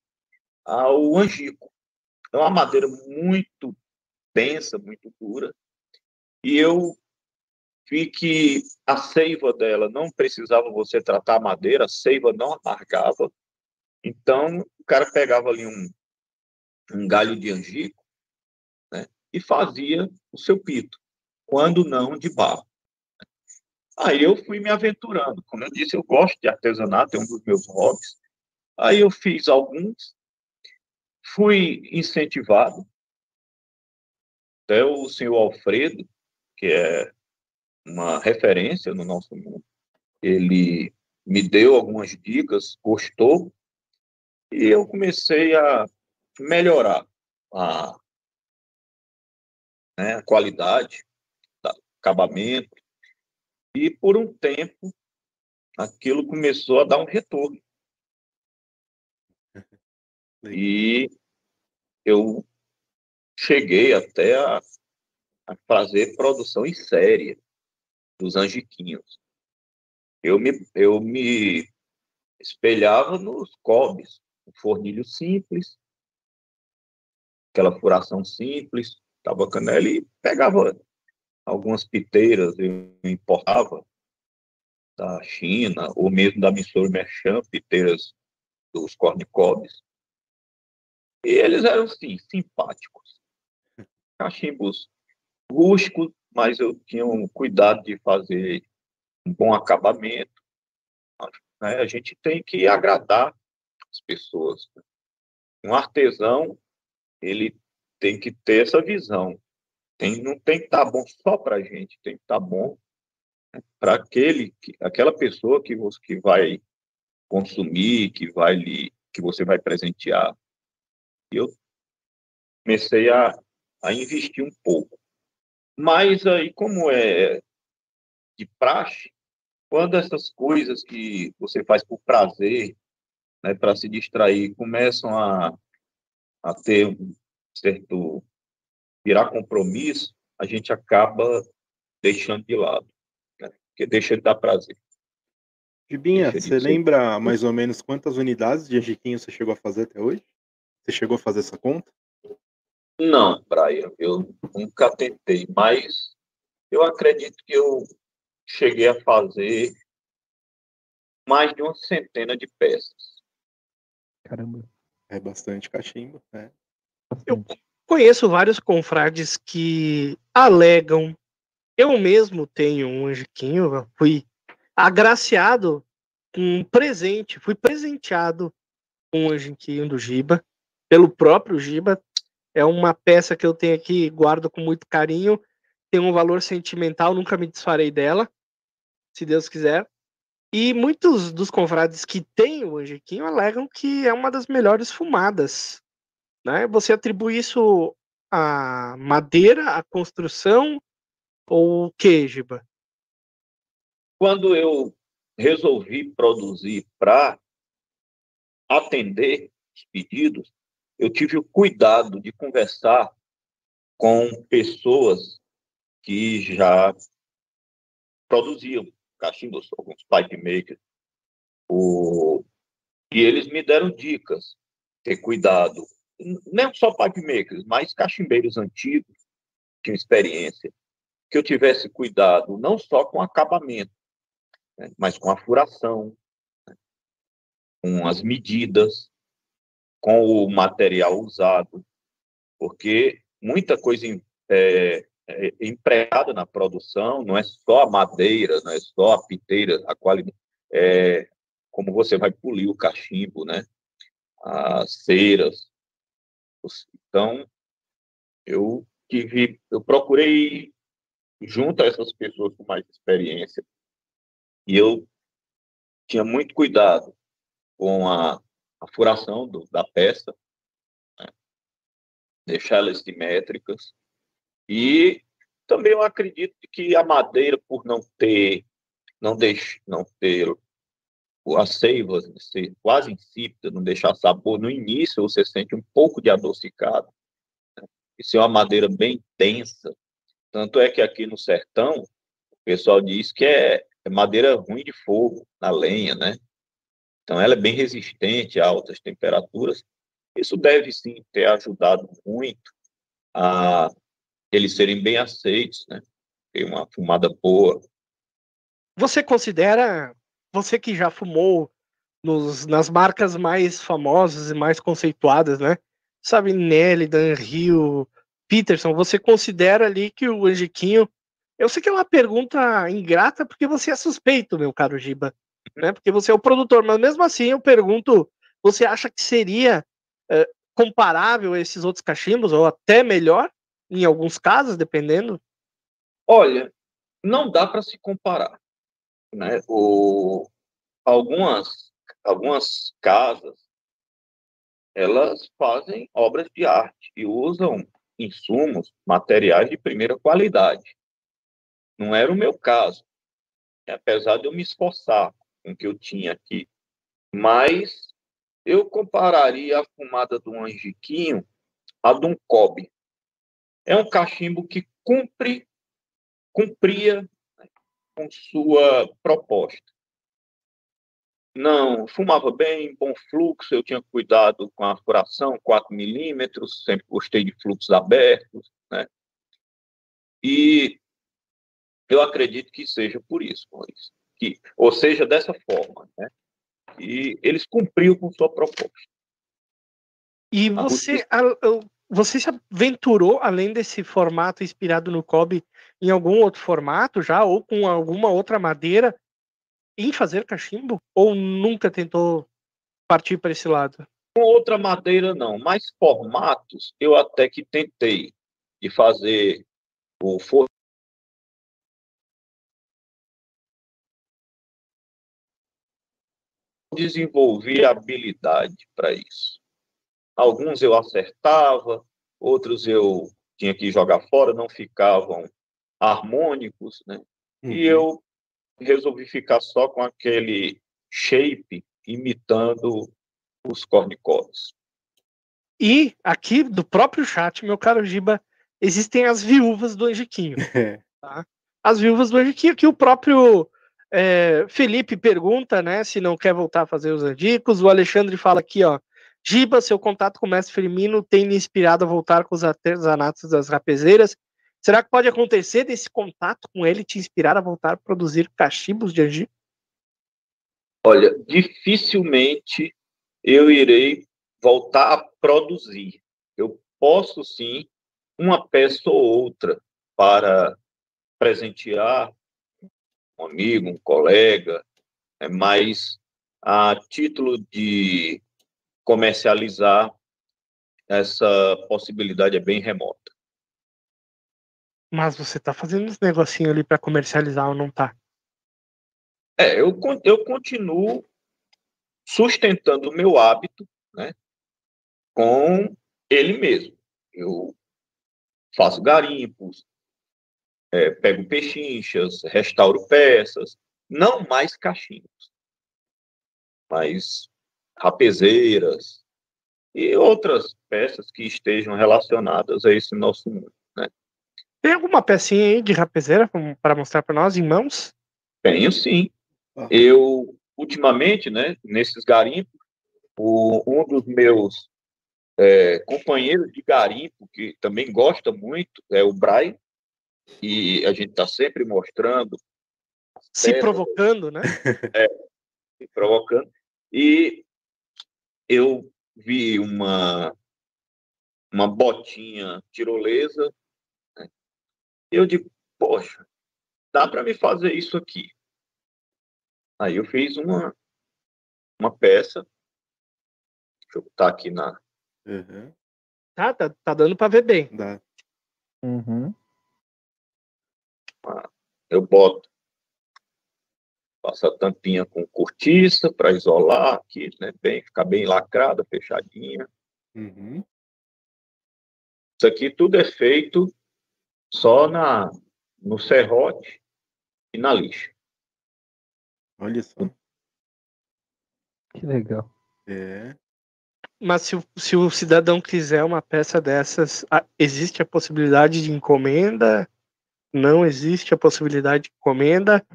ao angico. É uma madeira muito densa, muito dura, e eu vi que a seiva dela não precisava você tratar a madeira, a seiva não amargava, então, o cara pegava ali um, um galho de angico né, e fazia o seu pito, quando não de barro. Aí eu fui me aventurando. Como eu disse, eu gosto de artesanato, é um dos meus hobbies. Aí eu fiz alguns, fui incentivado. Até o senhor Alfredo, que é uma referência no nosso mundo, ele me deu algumas dicas, gostou, e eu comecei a melhorar a, né, a qualidade, acabamento, e por um tempo aquilo começou a dar um retorno. [laughs] E eu cheguei até a a fazer produção em série dos angiquinhos. Eu me, eu me espelhava nos cobes, um fornilho simples, aquela furação simples, tabacanela e pegava algumas piteiras, eu importava da China, ou mesmo da Missor Merchan, piteiras dos cornicobes. E eles eram, sim, simpáticos. [laughs] Cachimbos rústicos, mas eu tinha um cuidado de fazer um bom acabamento. Né? A gente tem que agradar as pessoas. Um artesão, ele tem que ter essa visão. Tem, não tem que estar tá bom só para a gente, tem que estar tá bom né? para aquele, aquela pessoa que você que vai consumir, que vai lhe, que você vai presentear. E eu comecei a, a investir um pouco. Mas aí, como é de praxe, quando essas coisas que você faz por prazer, né, para se distrair, começam a, a ter um certo virar compromisso, a gente acaba deixando de lado, né, porque deixa de dar prazer. Gibinha, você lembra mais ou menos quantas unidades de angiquinho você chegou a fazer até hoje? Você chegou a fazer essa conta? Não, Brian, eu nunca tentei, mas eu acredito que eu cheguei a fazer mais de uma centena de peças. Caramba. É bastante cachimbo, né? Eu conheço vários confrades que alegam. Eu mesmo tenho um anjiquinho, fui agraciado com um presente, fui presenteado com um anjiquinho do Giba, pelo próprio Giba, é uma peça que eu tenho aqui, guardo com muito carinho, tem um valor sentimental, nunca me desfarei dela, se Deus quiser. E muitos dos confrades que têm o Angiquinho alegam que é uma das melhores fumadas. Né? Você atribui isso à madeira, à construção ou o que, Giba? Quando eu resolvi produzir para atender os pedidos, eu tive o cuidado de conversar com pessoas que já produziam cachimbos, alguns pipe makers, o... e eles me deram dicas, ter cuidado, não só pipe makers, mas cachimbeiros antigos, tinham experiência, que eu tivesse cuidado não só com acabamento, né, mas com a furação, né, com as medidas, com o material usado, porque muita coisa é, é, empregada na produção não é só a madeira, não é só a piteira, a qualidade, é, como você vai polir o cachimbo, né? As ceras. Então, eu tive, eu procurei junto a essas pessoas com mais experiência e eu tinha muito cuidado com a a furação do, da peça, né? deixar elas simétricas. E também eu acredito que a madeira, por não ter, não deixe, não ter a seiva ser quase insípida, não deixar sabor no início, você sente um pouco de adocicado. Né? Isso é uma madeira bem densa. Tanto é que aqui no sertão, o pessoal diz que é, é madeira ruim de fogo, na lenha, né? Então, ela é bem resistente a altas temperaturas. Isso deve sim ter ajudado muito a eles serem bem aceitos, né? Ter uma fumada boa. Você considera, você que já fumou nos, nas marcas mais famosas e mais conceituadas, né? Sabe, Nelly, Dan Rio, Peterson, você considera ali que o Angiquinho. Eu sei que é uma pergunta ingrata porque você é suspeito, meu caro Giba né? Porque você é o produtor, mas mesmo assim eu pergunto, você acha que seria é, comparável a esses outros cachimbos ou até melhor em alguns casos, dependendo? Olha, não dá para se comparar, né? O, algumas algumas casas elas fazem obras de arte e usam insumos, materiais de primeira qualidade. Não era o meu caso, apesar de eu me esforçar com o que eu tinha aqui. Mas eu compararia a fumada do angiquinho à de um cobre. É um cachimbo que cumpre, cumpria né, com sua proposta. Não, fumava bem, bom fluxo, eu tinha cuidado com a furação, 4 milímetros, sempre gostei de fluxos abertos, né? E eu acredito que seja por isso, Maurício. Que, ou seja, dessa forma, né? E eles cumpriram com sua proposta. E você, você se aventurou, além desse formato inspirado no Kobe, em algum outro formato já, ou com alguma outra madeira em fazer cachimbo? Ou nunca tentou partir para esse lado? Com outra madeira, não. Mas formatos, eu até que tentei de fazer o desenvolvi habilidade para isso. Alguns eu acertava, outros eu tinha que jogar fora, não ficavam harmônicos, né? Uhum. E eu resolvi ficar só com aquele shape imitando os cornicóides. E aqui do próprio chat, meu caro Giba, existem as viúvas do Angiquinho. [laughs] tá? As viúvas do Angiquinho, que o próprio é, Felipe pergunta, né, se não quer voltar a fazer os andicos. O Alexandre fala aqui, ó. Giba, seu contato com o mestre Firmino tem lhe inspirado a voltar com os artesanatos das rapezeiras Será que pode acontecer desse contato com ele te inspirar a voltar a produzir cachimbos de angico? Olha, dificilmente eu irei voltar a produzir. Eu posso sim uma peça ou outra para presentear um amigo, um colega, é mas a título de comercializar essa possibilidade é bem remota. Mas você tá fazendo esse negocinho ali para comercializar ou não tá? É, eu, eu continuo sustentando o meu hábito, né, com ele mesmo. Eu faço garimpos, é, pego pechinchas, restauro peças, não mais cachimbos, mas rapezeiras e outras peças que estejam relacionadas a esse nosso mundo. Tem alguma pecinha aí de rapezeira para mostrar para nós em mãos? Tenho sim. Ah. Eu, ultimamente, né, nesses garimpos, o, um dos meus é, companheiros de garimpo, que também gosta muito, é o Brian, e a gente está sempre mostrando. Se peças, provocando, né? [laughs] É, se provocando. E eu vi uma, uma botinha tirolesa eu digo, poxa, dá para me fazer isso aqui. Aí eu fiz uma, uma peça. Deixa eu botar aqui na. Uhum. Tá, tá, tá dando para ver bem. Dá. Uhum. Eu boto. Faço a tampinha com cortiça para isolar aqui, né? Bem, ficar bem lacrada, fechadinha. Uhum. Isso aqui tudo é feito só na, no serrote e na lixa. Olha só. Que legal. É. Mas se, se o cidadão quiser uma peça dessas, existe a possibilidade de encomenda? Não existe a possibilidade de encomenda?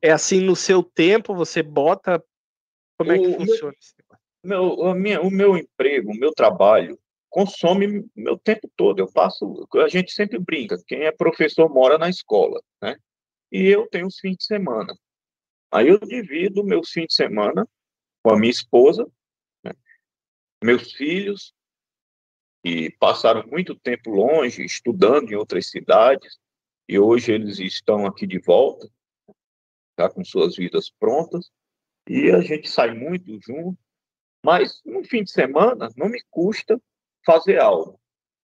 É assim no seu tempo, você bota. Como é que funciona? Meu, minha, o meu emprego, o meu trabalho, consome meu tempo todo. Eu passo, a gente sempre brinca, quem é professor mora na escola, né? E eu tenho os fins de semana. Aí eu divido meus fins de semana com a minha esposa, né? meus filhos, que passaram muito tempo longe, estudando em outras cidades, e hoje eles estão aqui de volta, já com suas vidas prontas, e a gente sai muito junto, mas no fim de semana não me custa fazer algo,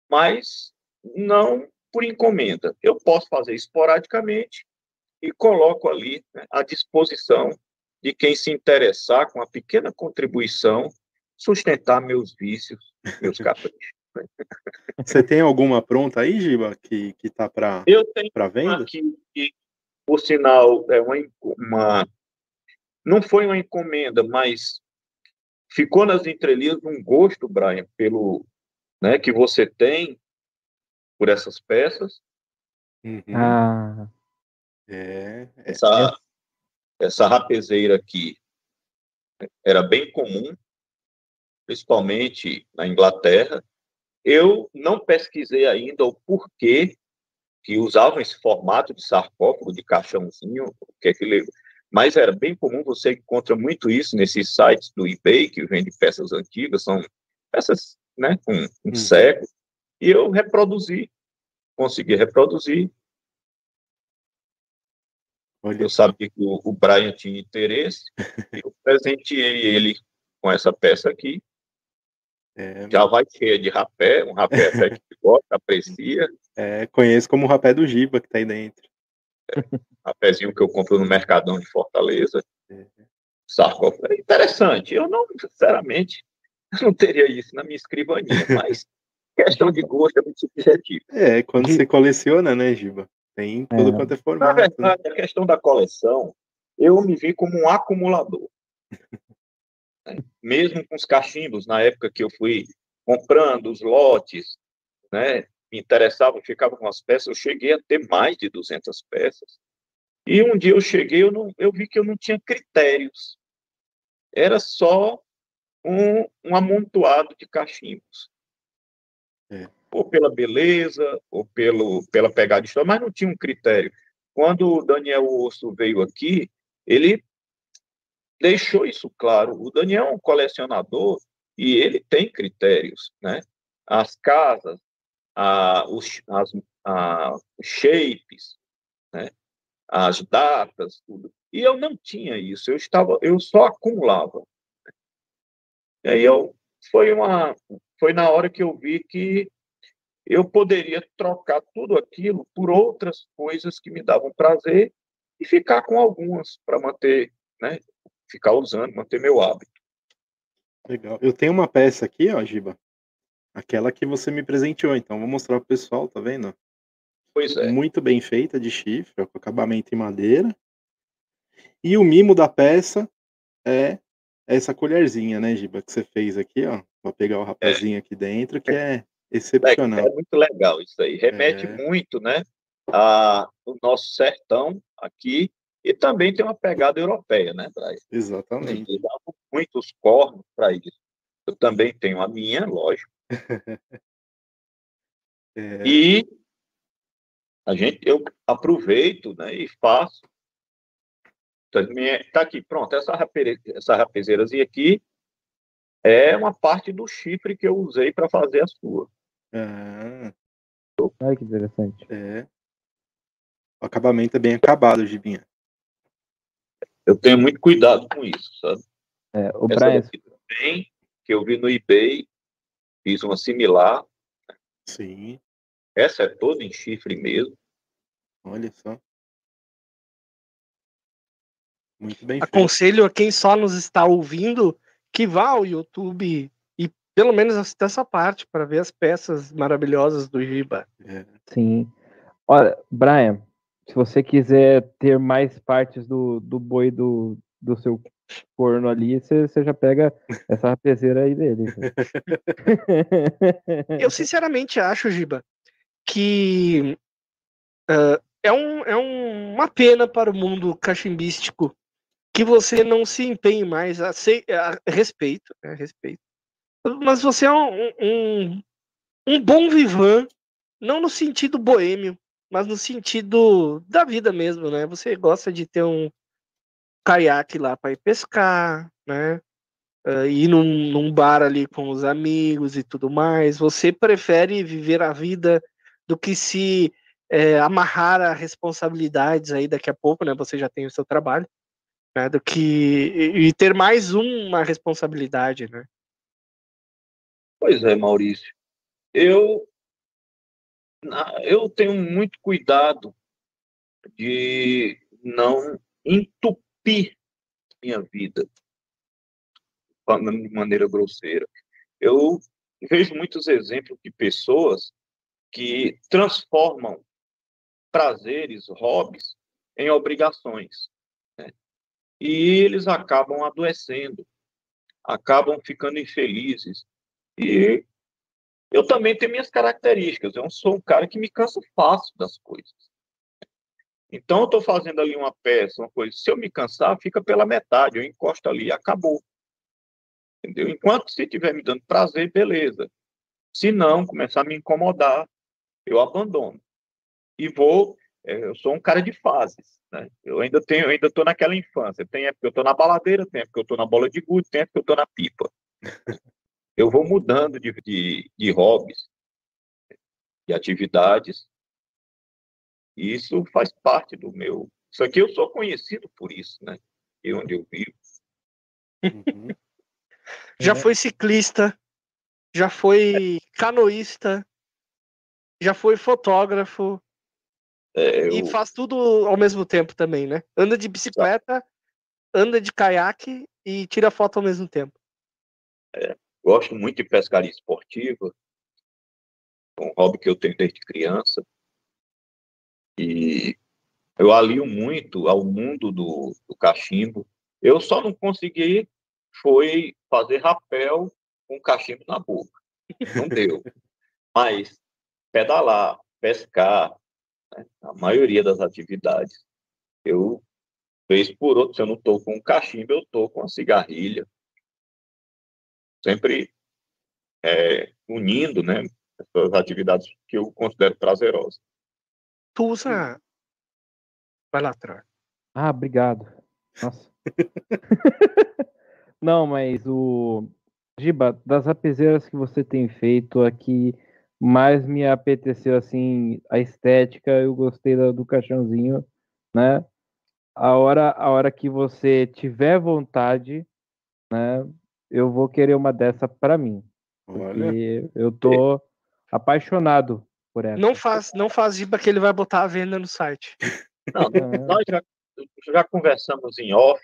mas não por encomenda. Eu posso fazer esporadicamente e coloco ali né, à disposição de quem se interessar com a pequena contribuição sustentar meus vícios, meus caprichos. Você tem alguma pronta aí, Giba, que que tá para para venda? Aqui, que, por sinal, é uma, uma não foi uma encomenda, mas ficou nas entrelinhas um gosto, Brian, pelo né, que você tem por essas peças. Uhum. Ah, É, é. Essa, essa rapezeira aqui era bem comum, principalmente na Inglaterra. Eu não pesquisei ainda o porquê que usavam esse formato de sarcófago, de caixãozinho, o que é que ele... mas era bem comum, você encontra muito isso nesses sites do eBay, que vende peças antigas, são peças né, com um Uhum. século, e eu reproduzi, consegui reproduzir, Olha, eu sabia que o, o Brian tinha interesse, [laughs] eu presenteei ele com essa peça aqui, é, já vai cheia de rapé, um rapé até que gosta, aprecia, é, conheço como o rapé do Giba que tá aí dentro. [laughs] rapézinho que eu compro no Mercadão de Fortaleza, É. sarcófago, é interessante, eu não, sinceramente, eu não teria isso na minha escrivaninha, [laughs] mas questão de gosto é muito subjetivo. É, quando você coleciona, né, Giba? Tem tudo É. quanto é Na formato. né? verdade, a questão da coleção, eu me vi como um acumulador. [laughs] né? Mesmo com os cachimbos, na época que eu fui comprando os lotes, né, me interessava, ficava com as peças, eu cheguei a ter mais de 200 peças. E um dia eu cheguei, eu, não, eu vi que eu não tinha critérios. Era só um, um amontoado de cachimbos. É. Ou pela beleza, ou pelo, pela pegada de história, mas não tinha um critério. Quando o Daniel Osso veio aqui, ele deixou isso claro. O Daniel é um colecionador e ele tem critérios, né? As casas, a, os, as, a, os shapes, né? as datas, tudo. E eu não tinha isso, eu estava, eu só acumulava. E aí eu foi uma foi na hora que eu vi que eu poderia trocar tudo aquilo por outras coisas que me davam prazer e ficar com algumas para manter, né, ficar usando, manter meu hábito. Legal. Eu tenho uma peça aqui, ó, Giba. Aquela que você me presenteou, então vou mostrar pro pessoal, tá vendo? Pois é. Muito bem feita de chifre, com acabamento em madeira. E o mimo da peça é essa colherzinha, né, Giba, que você fez aqui, ó, para pegar o rapazinho aqui dentro, que é É, excepcional. é muito legal isso aí. Remete É. muito, né, a o nosso sertão aqui e também tem uma pegada europeia, né, Braz? Exatamente. Eles davam muitos cornos para isso. Eu também tenho a minha, lógico. [laughs] É, E a gente, eu aproveito né, e faço. Então, minha- Tá aqui, pronto. Essa, rapere, essa rapezeirazinha aqui é uma parte do chifre que eu usei para fazer a sua. ah, olha que interessante. é. O acabamento é bem acabado, Gibinha. Eu tenho muito cuidado com isso, sabe? É, o Essa Brian, também, que eu vi no eBay, fiz uma similar. Sim, Essa é toda em chifre mesmo. olha só. Muito bem feito. Aconselho a quem só nos está ouvindo que vá ao YouTube e pelo menos assista essa parte para ver as peças maravilhosas do Giba. É. sim. Olha, Brian, se você quiser ter mais partes do, do boi do, do seu corno ali, você, já pega essa rapezeira aí dele. [laughs] Eu sinceramente acho, Giba, que ah, é, um, é um- uma pena para o mundo cachimbístico que você não se empenhe mais a, a respeito, né, respeito. Mas você é um, um, um bom vivan, não no sentido boêmio, mas no sentido da vida mesmo, né? Você gosta de ter um caiaque lá para ir pescar, né? ah, ir num, num bar ali com os amigos e tudo mais. Você prefere viver a vida do que se eh, amarrar a responsabilidades aí daqui a pouco, né? Você já tem o seu trabalho, né? Do que e, e ter mais uma responsabilidade, né? Pois é, Maurício. Eu, eu tenho muito cuidado de não entupir minha vida falando de maneira grosseira. Eu vejo muitos exemplos de pessoas que transformam prazeres, hobbies, em obrigações. né? E eles acabam adoecendo, acabam ficando infelizes. E eu também tenho minhas características. Eu sou um cara que me canso fácil das coisas. Então, eu estou fazendo ali uma peça, uma coisa. Se eu me cansar, fica pela metade. Eu encosto ali e acabou. Entendeu? Enquanto se estiver me dando prazer, beleza. Se não, começar a me incomodar, eu abandono. E vou. É, eu sou um cara de fases. Né? Eu ainda tenho, eu ainda estou naquela infância. Tem época que eu estou na baladeira, tem época que eu estou na bola de gude, tem época que eu estou na pipa. Eu vou mudando de, de, de hobbies, de atividades. E isso faz parte do meu. Isso aqui eu sou conhecido por isso, né? E onde eu vivo. Uhum. [laughs] já foi ciclista, já foi canoísta, já foi fotógrafo, é, eu... E faz tudo ao mesmo tempo também, né? Anda de bicicleta, anda de caiaque e tira foto ao mesmo tempo. É, gosto muito de pescaria esportiva, é um hobby que eu tenho desde criança. E eu alio muito ao mundo do, do cachimbo. Eu só não consegui foi fazer rapel com cachimbo na boca. Não deu. [laughs] Mas pedalar, pescar, né? A maioria das atividades. Eu, vez por outra, se eu não estou com um cachimbo, eu estou com a cigarrilha. Sempre é, unindo né, essas atividades que eu considero prazerosas. Tu usa. Vai lá atrás. Ah, obrigado. Nossa. [laughs] não, mas o. Giba, das apeseiras que você tem feito aqui mais me apeteceu assim a estética, eu gostei do, do caixãozinho, né? A hora, a hora que você tiver vontade, né? Eu vou querer uma dessa para mim. Porque eu tô apaixonado por ela. Não faz, não faz giba que ele vai botar a venda no site. Não, [laughs] nós já, já conversamos em off,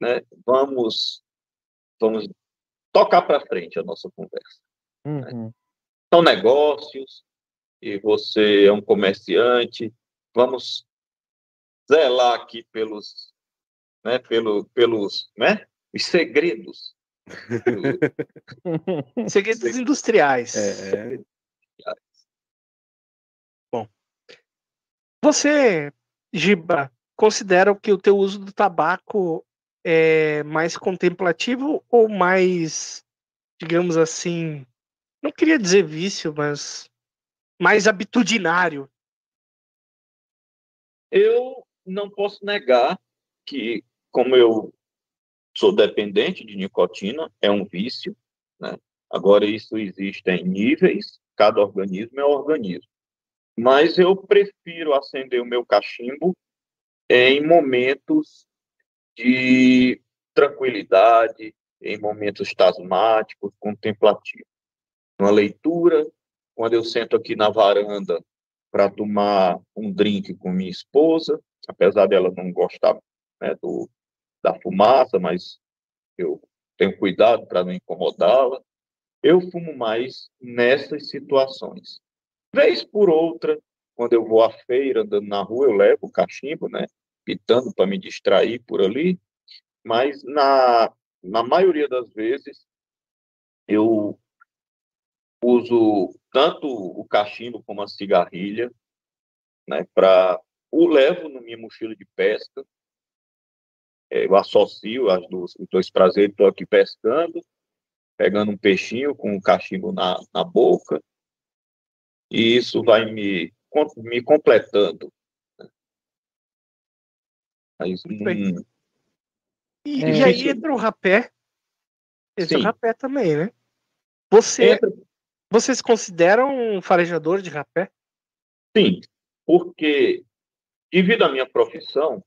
né? Vamos, vamos tocar para frente a nossa conversa. Né? Uhum. Né? são negócios, e você é um comerciante. Vamos zelar aqui pelos, né, pelo, pelos, né, os segredos. [laughs] segredos industriais. É, é. Bom, você, Giba, considera que o teu uso do tabaco é mais contemplativo ou mais, digamos assim, não queria dizer vício, mas mais habitudinário. Eu não posso negar que, como eu sou dependente de nicotina, é um vício, né? Agora, isso existe em níveis, cada organismo é um organismo. Mas eu prefiro acender o meu cachimbo em momentos de tranquilidade, em momentos tasmáticos, contemplativos uma leitura, quando eu sento aqui na varanda para tomar um drink com minha esposa, apesar dela não gostar né, do, da fumaça, mas eu tenho cuidado para não incomodá-la. Eu fumo mais nessas situações. Vez por outra, quando eu vou à feira, andando na rua, eu levo o cachimbo, né? Pitando para me distrair por ali. Mas na, na maioria das vezes, eu uso tanto o cachimbo como a cigarrilha, né, para o levo na minha mochila de pesca, eu associo as duas, os dois prazeres, estou aqui pescando, pegando um peixinho com o cachimbo na, na boca, e isso vai me, me completando. Né. Mas, hum, e, é, e aí entra o rapé, entra o rapé também, né? Você, entra... Vocês consideram um farejador de rapé? Sim, porque devido à minha profissão,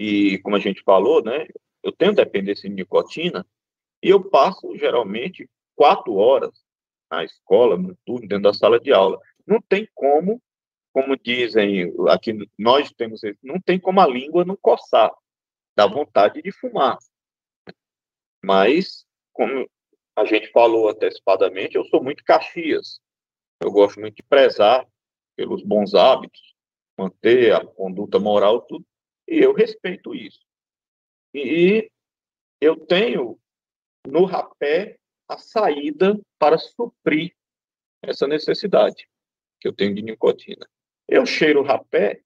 e como a gente falou, né, eu tenho dependência de nicotina, e eu passo geralmente quatro horas na escola, no turno, dentro da sala de aula. Não tem como, como dizem aqui, nós temos, não tem como a língua não coçar, dá vontade de fumar. Mas, como a gente falou antecipadamente, eu sou muito Caxias. Eu gosto muito de prezar pelos bons hábitos, manter a conduta moral, tudo, e eu respeito isso. E eu tenho no rapé a saída para suprir essa necessidade que eu tenho de nicotina. Eu cheiro rapé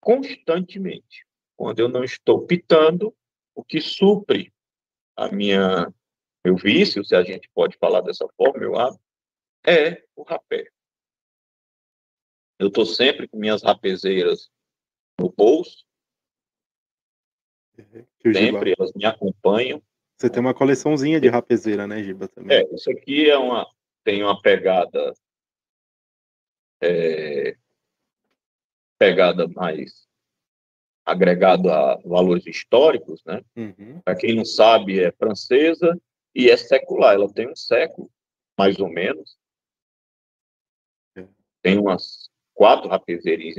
constantemente. Quando eu não estou pitando, o que supre a minha meu vício, se a gente pode falar dessa forma, meu hábito, é o rapé. Eu estou sempre com minhas rapezeiras no bolso. Sempre, elas me acompanham. Você tem uma coleçãozinha de rapezeira, né, Giba? Também. É, isso aqui é uma, tem uma pegada é, pegada mais agregado a valores históricos, né? Uhum. Para quem não sabe, é francesa e é secular. Ela tem um século, mais ou menos. É. Tem umas quatro rapezeiras,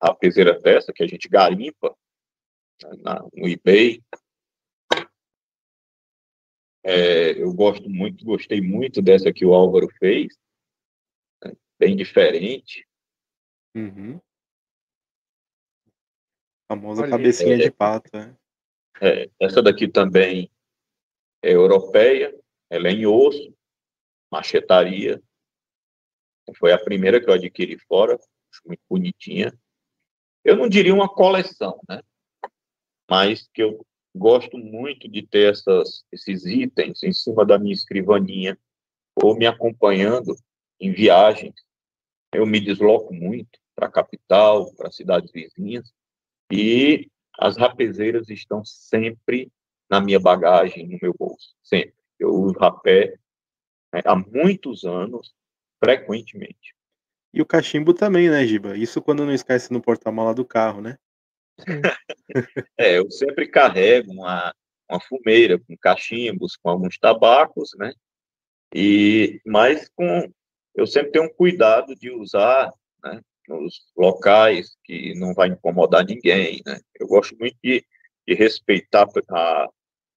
rapezeira dessa que a gente garimpa na, no eBay. É, eu gosto muito, gostei muito dessa que o Álvaro fez, né, bem diferente. Uhum. A famosa Olha, cabecinha é, de pato, né? É, essa daqui também é europeia, ela é em osso, machetaria. Foi a primeira que eu adquiri fora, acho muito bonitinha. Eu não diria uma coleção, né? Mas que eu gosto muito de ter essas, esses itens em cima da minha escrivaninha ou me acompanhando em viagens. Eu me desloco muito para a capital, para cidades vizinhas, e as rapezeiras estão sempre na minha bagagem, no meu bolso, sempre. Eu uso rapé né, há muitos anos, frequentemente. E o cachimbo também, né, Giba? Isso quando não esquece no porta-mala do carro, né? [laughs] é, eu sempre carrego uma, uma fumeira com cachimbos, com alguns tabacos, né? E mas com eu sempre tenho um cuidado de usar, né, nos locais que não vai incomodar ninguém, né? Eu gosto muito de, de respeitar a,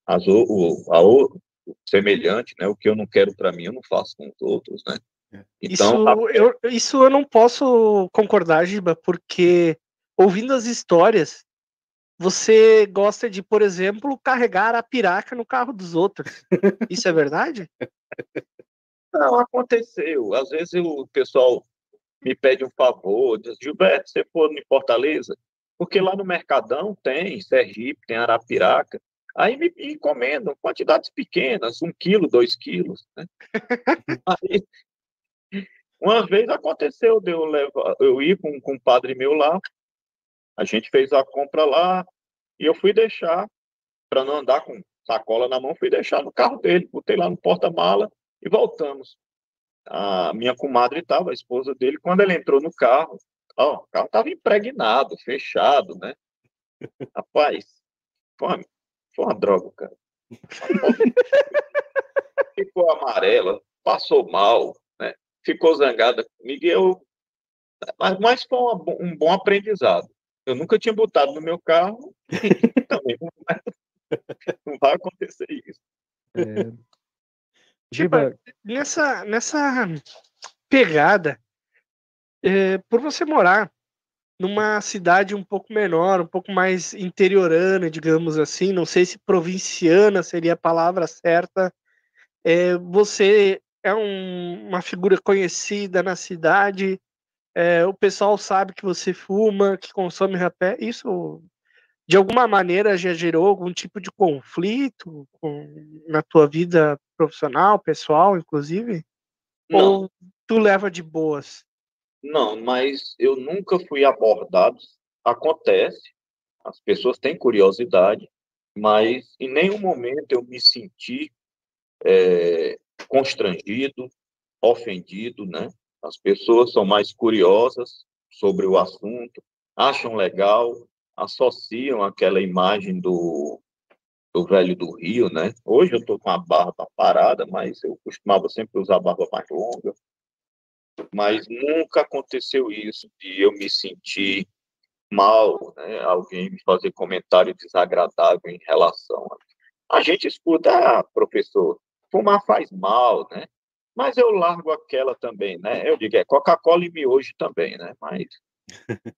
as, o, a, o semelhante, né? O que eu não quero para mim, eu não faço com os outros, né? É. Então, isso, a... eu, isso eu não posso concordar, Giba, porque ouvindo as histórias, você gosta de, por exemplo, carregar a piraca no carro dos outros. Isso é verdade? Não, aconteceu. Às vezes o pessoal me pede um favor, diz, Gilberto, você for em Fortaleza? Porque lá no Mercadão tem Sergipe, tem Arapiraca. Aí me, encomendam quantidades pequenas, um quilo, dois quilos. Né? Aí, uma vez aconteceu de eu, levar, eu ir com, com um padre meu lá, a gente fez a compra lá e eu fui deixar, para não andar com sacola na mão, fui deixar no carro dele, botei lá no porta-mala e voltamos a minha comadre estava, a esposa dele, quando ela entrou no carro, ó, o carro estava impregnado, fechado, né? Rapaz, foi uma, foi uma droga, cara. [laughs] Ficou amarela, passou mal, né? Ficou zangada comigo e eu. Mas, mas foi uma, um bom aprendizado. Eu nunca tinha botado no meu carro, [laughs] também não vai, [laughs] não vai acontecer isso. É. Tipo, nessa, nessa pegada, é, por você morar numa cidade um pouco menor, um pouco mais interiorana, digamos assim, não sei se provinciana seria a palavra certa, é, você é um, uma figura conhecida na cidade, é, o pessoal sabe que você fuma, que consome rapé, isso de alguma maneira já gerou algum tipo de conflito com, na tua vida profissional, pessoal, inclusive? Não. Ou tu leva de boas? Não, mas eu nunca fui abordado. Acontece, as pessoas têm curiosidade, mas em nenhum momento eu me senti é, constrangido, ofendido, né? As pessoas são mais curiosas sobre o assunto, acham legal, associam aquela imagem do, do velho do Rio, né? Hoje eu estou com a barba parada, mas eu costumava sempre usar a barba mais longa. Mas nunca aconteceu isso de eu me sentir mal, né? Alguém me fazer comentário desagradável em relação a... A gente escuta, ah, professor, fumar faz mal, né? Mas eu largo aquela também, né? Eu digo, é Coca-Cola e miojo também, né? Mas [laughs]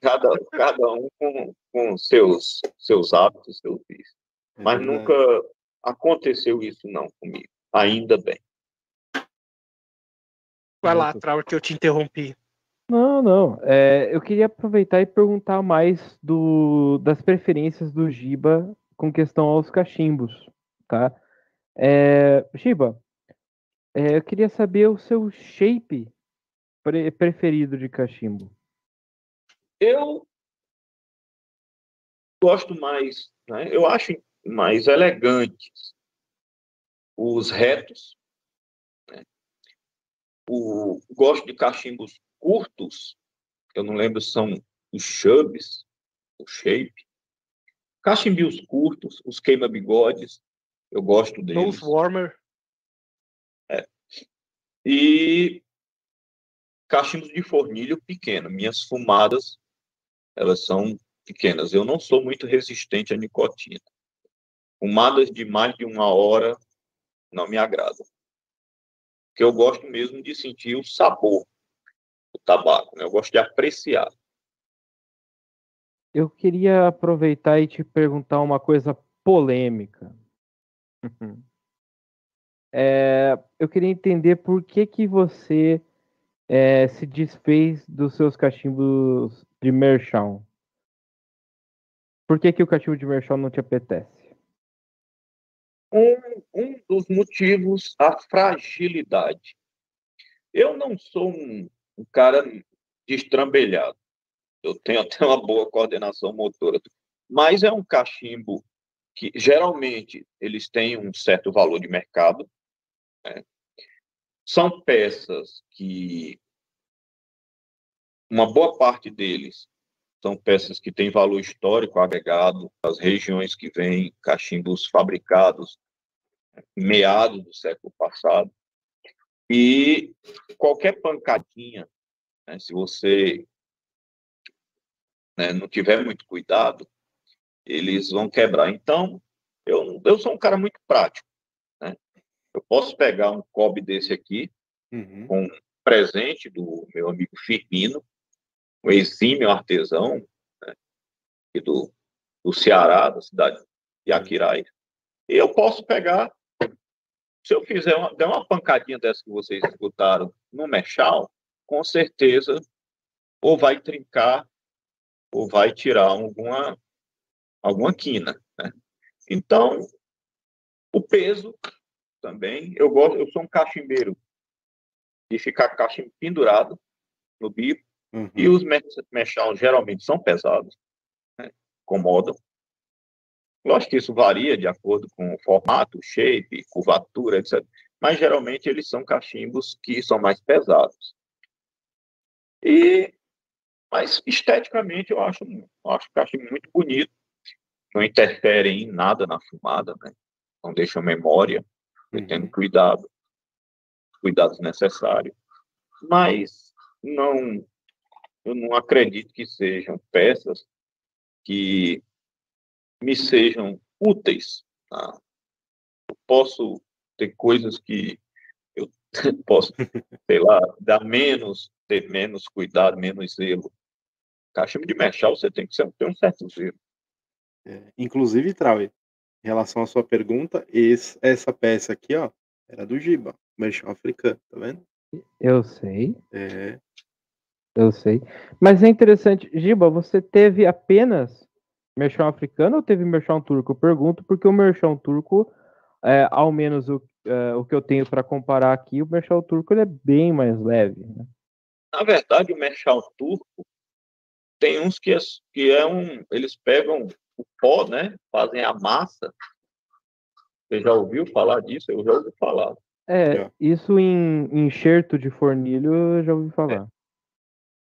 cada, cada um com, com seus, seus hábitos, seus vícios. É Mas nunca aconteceu isso não comigo. Ainda bem. Vai lá, Trau, que eu te interrompi. Não, não. É, eu queria aproveitar e perguntar mais do, das preferências do Giba com questão aos cachimbos, tá? É, Giba, é, eu queria saber o seu shape pre preferido de cachimbo. Eu gosto mais, né? eu acho mais elegantes os retos. Né? O, gosto de cachimbos curtos, eu não lembro se são os chubs, o shape. Cachimbos curtos, os queima-bigodes, eu gosto deles. Nose warmer. E cachimbos de fornilho pequeno. Minhas fumadas, elas são pequenas. Eu não sou muito resistente à nicotina. Fumadas de mais de uma hora não me agradam. Porque eu gosto mesmo de sentir o sabor do tabaco, né? Eu gosto de apreciar. Eu queria aproveitar e te perguntar uma coisa polêmica. [laughs] É, eu queria entender por que que você é, se desfez dos seus cachimbos de merchão. Por que que o cachimbo de merchão não te apetece? Um, um dos motivos, a fragilidade. Eu não sou um, um cara destrambelhado. Eu tenho até uma boa coordenação motora. Mas é um cachimbo que geralmente eles têm um certo valor de mercado. Né? São peças que uma boa parte deles são peças que têm valor histórico agregado, as regiões que vêm cachimbos fabricados meados do século passado. E qualquer pancadinha, né, se você né, não tiver muito cuidado, eles vão quebrar. Então, eu, eu sou um cara muito prático. Eu posso pegar um cobre desse aqui, uhum. com um presente do meu amigo Firmino, um exímio artesão né? do, do Ceará, da cidade de Aquiraz. E eu posso pegar, se eu fizer uma, der uma pancadinha dessa que vocês escutaram no mechal, com certeza ou vai trincar ou vai tirar alguma alguma quina. Né? Então, o peso também, eu gosto, eu sou um cachimbeiro de ficar cachimbo pendurado no bico, uhum. e os mechão geralmente são pesados, né? incomodam. Lógico que isso varia de acordo com o formato, shape, curvatura, etc. Mas geralmente eles são cachimbos que são mais pesados. E, mas esteticamente eu acho, eu acho o cachimbo muito bonito não interferem em nada na fumada, né? Não deixam memória, tendo cuidado, cuidados necessários. Mas não, eu não acredito que sejam peças que me sejam úteis. Tá? Eu posso ter coisas que eu [laughs] posso, sei lá, dar menos, ter menos cuidado, menos zelo. Cachimbo de mechal você tem que ter um certo zelo. É, inclusive, Trauer, em relação à sua pergunta, esse, essa peça aqui, ó, era do Giba, merchão africano, tá vendo? Eu sei. É. Eu sei. Mas é interessante, Giba, você teve apenas merchão africano ou teve merchão turco? Eu pergunto porque o merchão turco, é, ao menos o, é, o que eu tenho para comparar aqui, o merchão turco ele é bem mais leve. Né? Na verdade, o merchão turco tem uns que é, que é um. Eles pegam o pó, né? Fazem a massa. Você já ouviu falar disso? Eu já ouvi falar. É, isso em enxerto de fornilho eu já ouvi falar. É.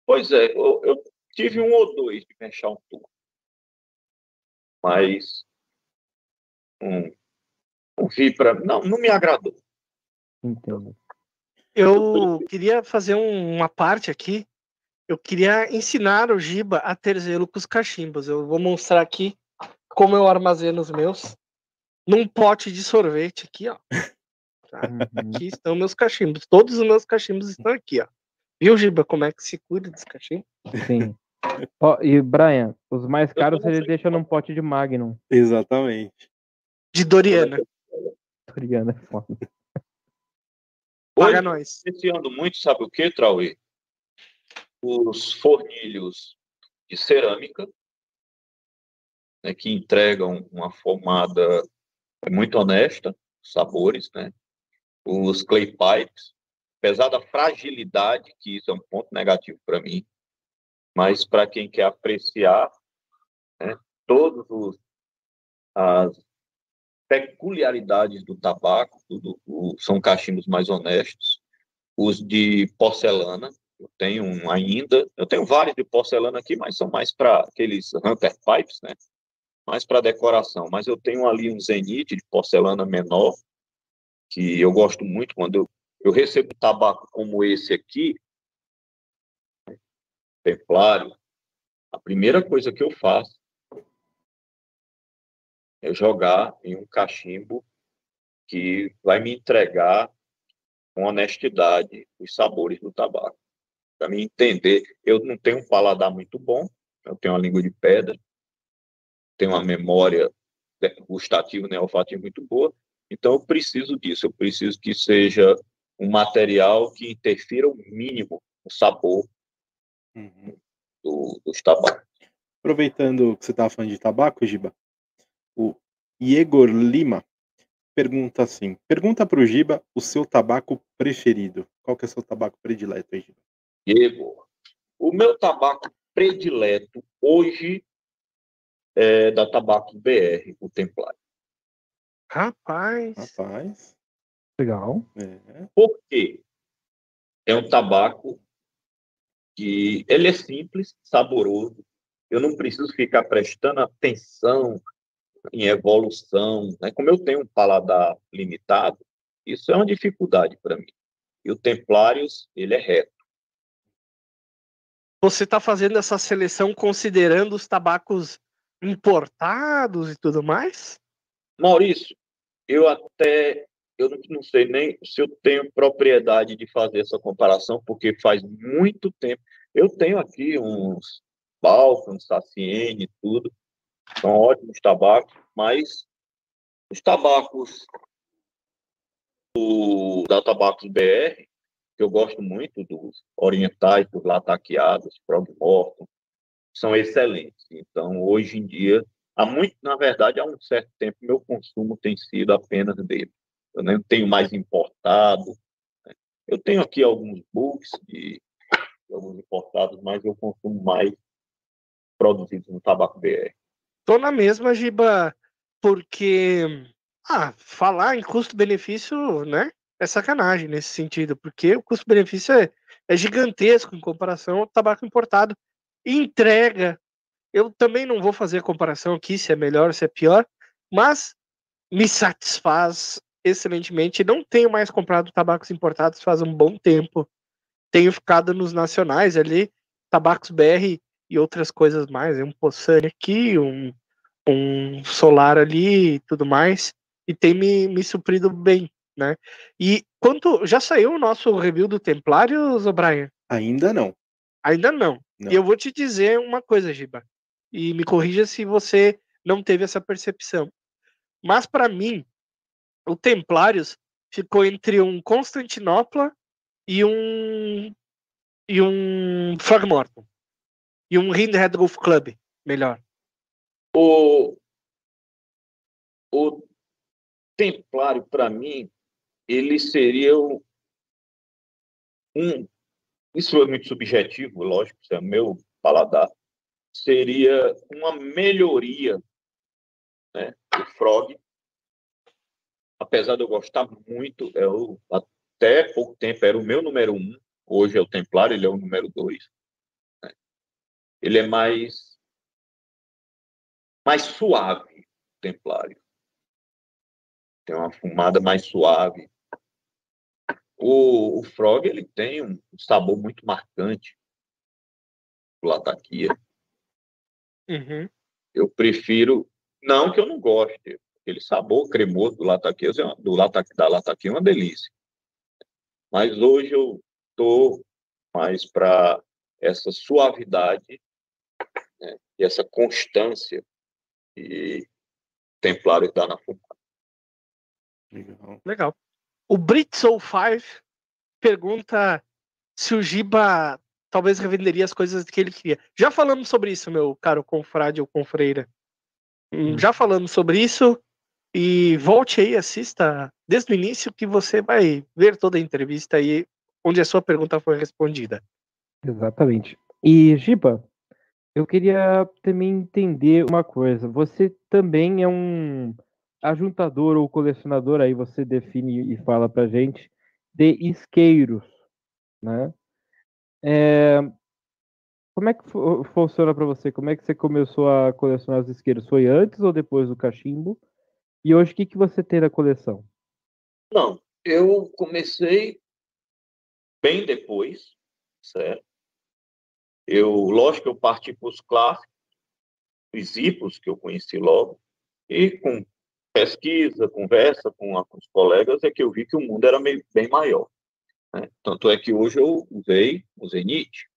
Pois é, eu, eu, tive um ou dois de mexer um turco. Mas um, não vi para. Não, não me agradou. Entendo. Eu queria fazer um, uma parte aqui. Eu queria ensinar o Giba a ter zelo com os cachimbos. Eu vou mostrar aqui como eu armazeno os meus num pote de sorvete aqui, ó. Tá? Uhum. Aqui estão meus cachimbos. Todos os meus cachimbos estão aqui, ó. Viu, Giba, como é que se cuida desse cachimbo? Sim. oh, e, Brian, os mais caros ele deixa num pote de Magnum. Exatamente. De Doriana. Doriana é foda. Paga nós. Ano muito, sabe o que, Trauê? Os fornilhos de cerâmica, né, que entregam uma formada muito honesta, sabores, né? Os clay pipes, apesar da fragilidade, que isso é um ponto negativo para mim, mas para quem quer apreciar né, todos os as peculiaridades do tabaco, tudo, o, são cachimbos mais honestos. Os de porcelana, eu tenho um ainda, eu tenho vários de porcelana aqui, mas são mais para aqueles hunter pipes, né? Mais para decoração. Mas eu tenho ali um zenith de porcelana menor, que eu gosto muito quando eu, eu recebo tabaco como esse aqui, templário, a primeira coisa que eu faço é jogar em um cachimbo que vai me entregar com honestidade os sabores do tabaco. Para me entender, eu não tenho um paladar muito bom, eu tenho uma língua de pedra, tenho uma memória gustativa, né, olfativa muito boa, então eu preciso disso, eu preciso que seja um material que interfira o mínimo no sabor uhum. do, dos tabacos. Aproveitando que você estava falando de tabaco, Giba, o Igor Lima pergunta assim: pergunta para o Giba o seu tabaco preferido. Qual que é o seu tabaco predileto, Giba? Igor, o meu tabaco predileto hoje é da Tabaco BR, o Templário. Rapaz. Rapaz. Legal. É. Por quê? É um tabaco que ele é simples, saboroso. Eu não preciso ficar prestando atenção em evolução. Né? Como eu tenho um paladar limitado, isso é uma dificuldade para mim. E o Templários, ele é reto. Você está fazendo essa seleção considerando os tabacos importados e tudo mais? Maurício, eu até eu não sei nem se eu tenho propriedade de fazer essa comparação, porque faz muito tempo. Eu tenho aqui uns Balkans, Saciene, tudo, são ótimos tabacos, mas os tabacos do, da Tabacos BR, que eu gosto muito dos orientais, dos lataqueados, Frog Morton, são excelentes. Então, hoje em dia, há muito, na verdade, há um certo tempo, meu consumo tem sido apenas dele. Eu nem tenho mais importado. Né? Eu tenho aqui alguns books de, de alguns importados, mas eu consumo mais produzidos no tabaco BR. Tô na mesma, Giba, porque ah, falar em custo-benefício, né? É sacanagem nesse sentido, porque o custo-benefício é, é gigantesco em comparação ao tabaco importado. Entrega. Eu também não vou fazer comparação aqui se é melhor, se é pior, mas me satisfaz excelentemente. Não tenho mais comprado tabacos importados faz um bom tempo. Tenho ficado nos nacionais ali, tabacos BR e outras coisas mais. Um Poçane aqui, um, um Solar ali e tudo mais. E tem me, me suprido bem, né? E quanto. Já saiu o nosso review do Templários, Brian? Ainda não. Ainda não. não. E eu vou te dizer uma coisa, Giba. E me corrija se você não teve essa percepção. Mas para mim, o Templários ficou entre um Constantinopla e um e um Frogmorton e um Hindhead Golf Club, melhor. O, o Templário, para mim, ele seria um. Isso é muito subjetivo, lógico, isso é meu paladar. Seria uma melhoria né, do Frog. Apesar de eu gostar muito, eu, até pouco tempo era o meu número um, hoje é o Templário, ele é o número dois ele é mais mais suave, o templário. Tem uma fumada mais suave. O, o frog ele tem um sabor muito marcante. O lataquia. Uhum. Eu prefiro, não que eu não goste, aquele sabor cremoso do lataquia, do lataquia, da lataquia é uma delícia. Mas hoje eu tô mais para essa suavidade né, e essa constância que Templário dá na fumada. Legal. Legal. O Britsoul 5 pergunta se o Giba talvez revenderia as coisas que ele queria. Já falamos sobre isso, meu caro confrade ou confreira. Hum, Já falamos sobre isso. E volte aí, assista desde o início que você vai ver toda a entrevista aí onde a sua pergunta foi respondida. Exatamente. E, Giba, eu queria também entender uma coisa. Você também é um ajuntador ou colecionador, aí você define e fala pra gente, de isqueiros, né? É, como é que fu- funciona para você? Como é que você começou a colecionar os isqueiros? Foi antes ou depois do cachimbo? E hoje o que, que você tem na coleção? Não, eu comecei bem depois, certo? Eu, lógico, eu parti para os clássicos, os zipos que eu conheci logo, e com pesquisa, conversa com, a- com os colegas, é que eu vi que o mundo era meio, bem maior. né? Tanto é que hoje eu usei o Zenit,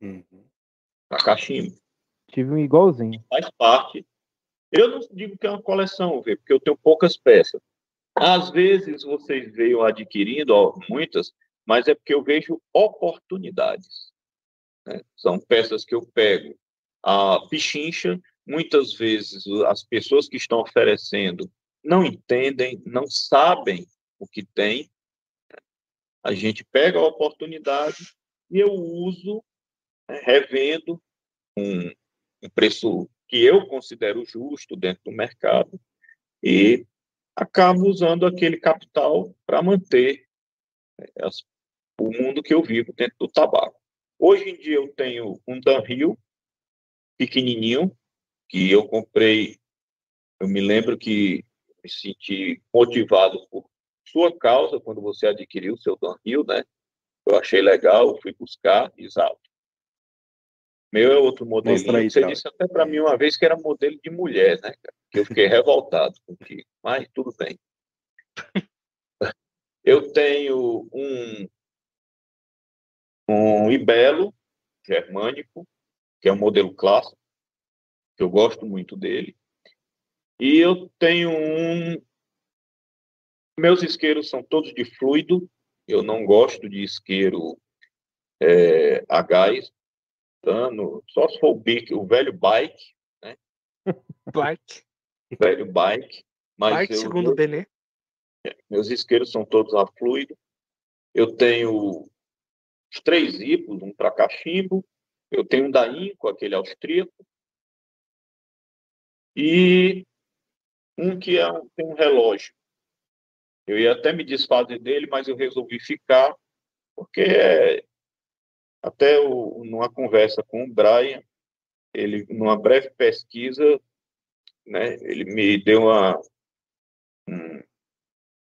Uhum. a cachimbo. Tive um igualzinho. faz parte. Eu não digo que é uma coleção, vê, porque eu tenho poucas peças. Às vezes vocês veem adquirindo ó, muitas, mas é porque eu vejo oportunidades. né? São peças que eu pego. A pichincha, muitas vezes as pessoas que estão oferecendo não entendem, não sabem o que tem. A gente pega a oportunidade e eu uso, né, revendo um, um preço que eu considero justo dentro do mercado e acabo usando aquele capital para manter né, as- o mundo que eu vivo dentro do tabaco. Hoje em dia eu tenho um Danhill pequenininho que eu comprei, eu me lembro que me senti motivado por sua causa quando você adquiriu o seu Danhill, né? Eu achei legal, fui buscar, exato. Meu é outro aí, Você Trau. disse até para mim uma vez que era modelo de mulher, né? cara? Que eu fiquei revoltado contigo. Mas tudo bem. [laughs] Eu tenho um um Ibelo germânico, que é um modelo clássico, que eu gosto muito dele. E eu tenho um meus isqueiros são todos de fluido. Eu não gosto de isqueiro é, a gás, dano, só se for o, bic, o velho bike, [laughs] Bike, velho bike. Mas bike eu, segundo o Benê. meus isqueiros são todos a fluido. Eu tenho os três hipos, um para cachimbo. Eu tenho um da Inco, aquele austríaco. E um que é um, tem um relógio. Eu ia até me desfazer dele, mas eu resolvi ficar, porque é, até o, numa conversa com o Brian, ele, numa breve pesquisa, né, ele me deu uma, um,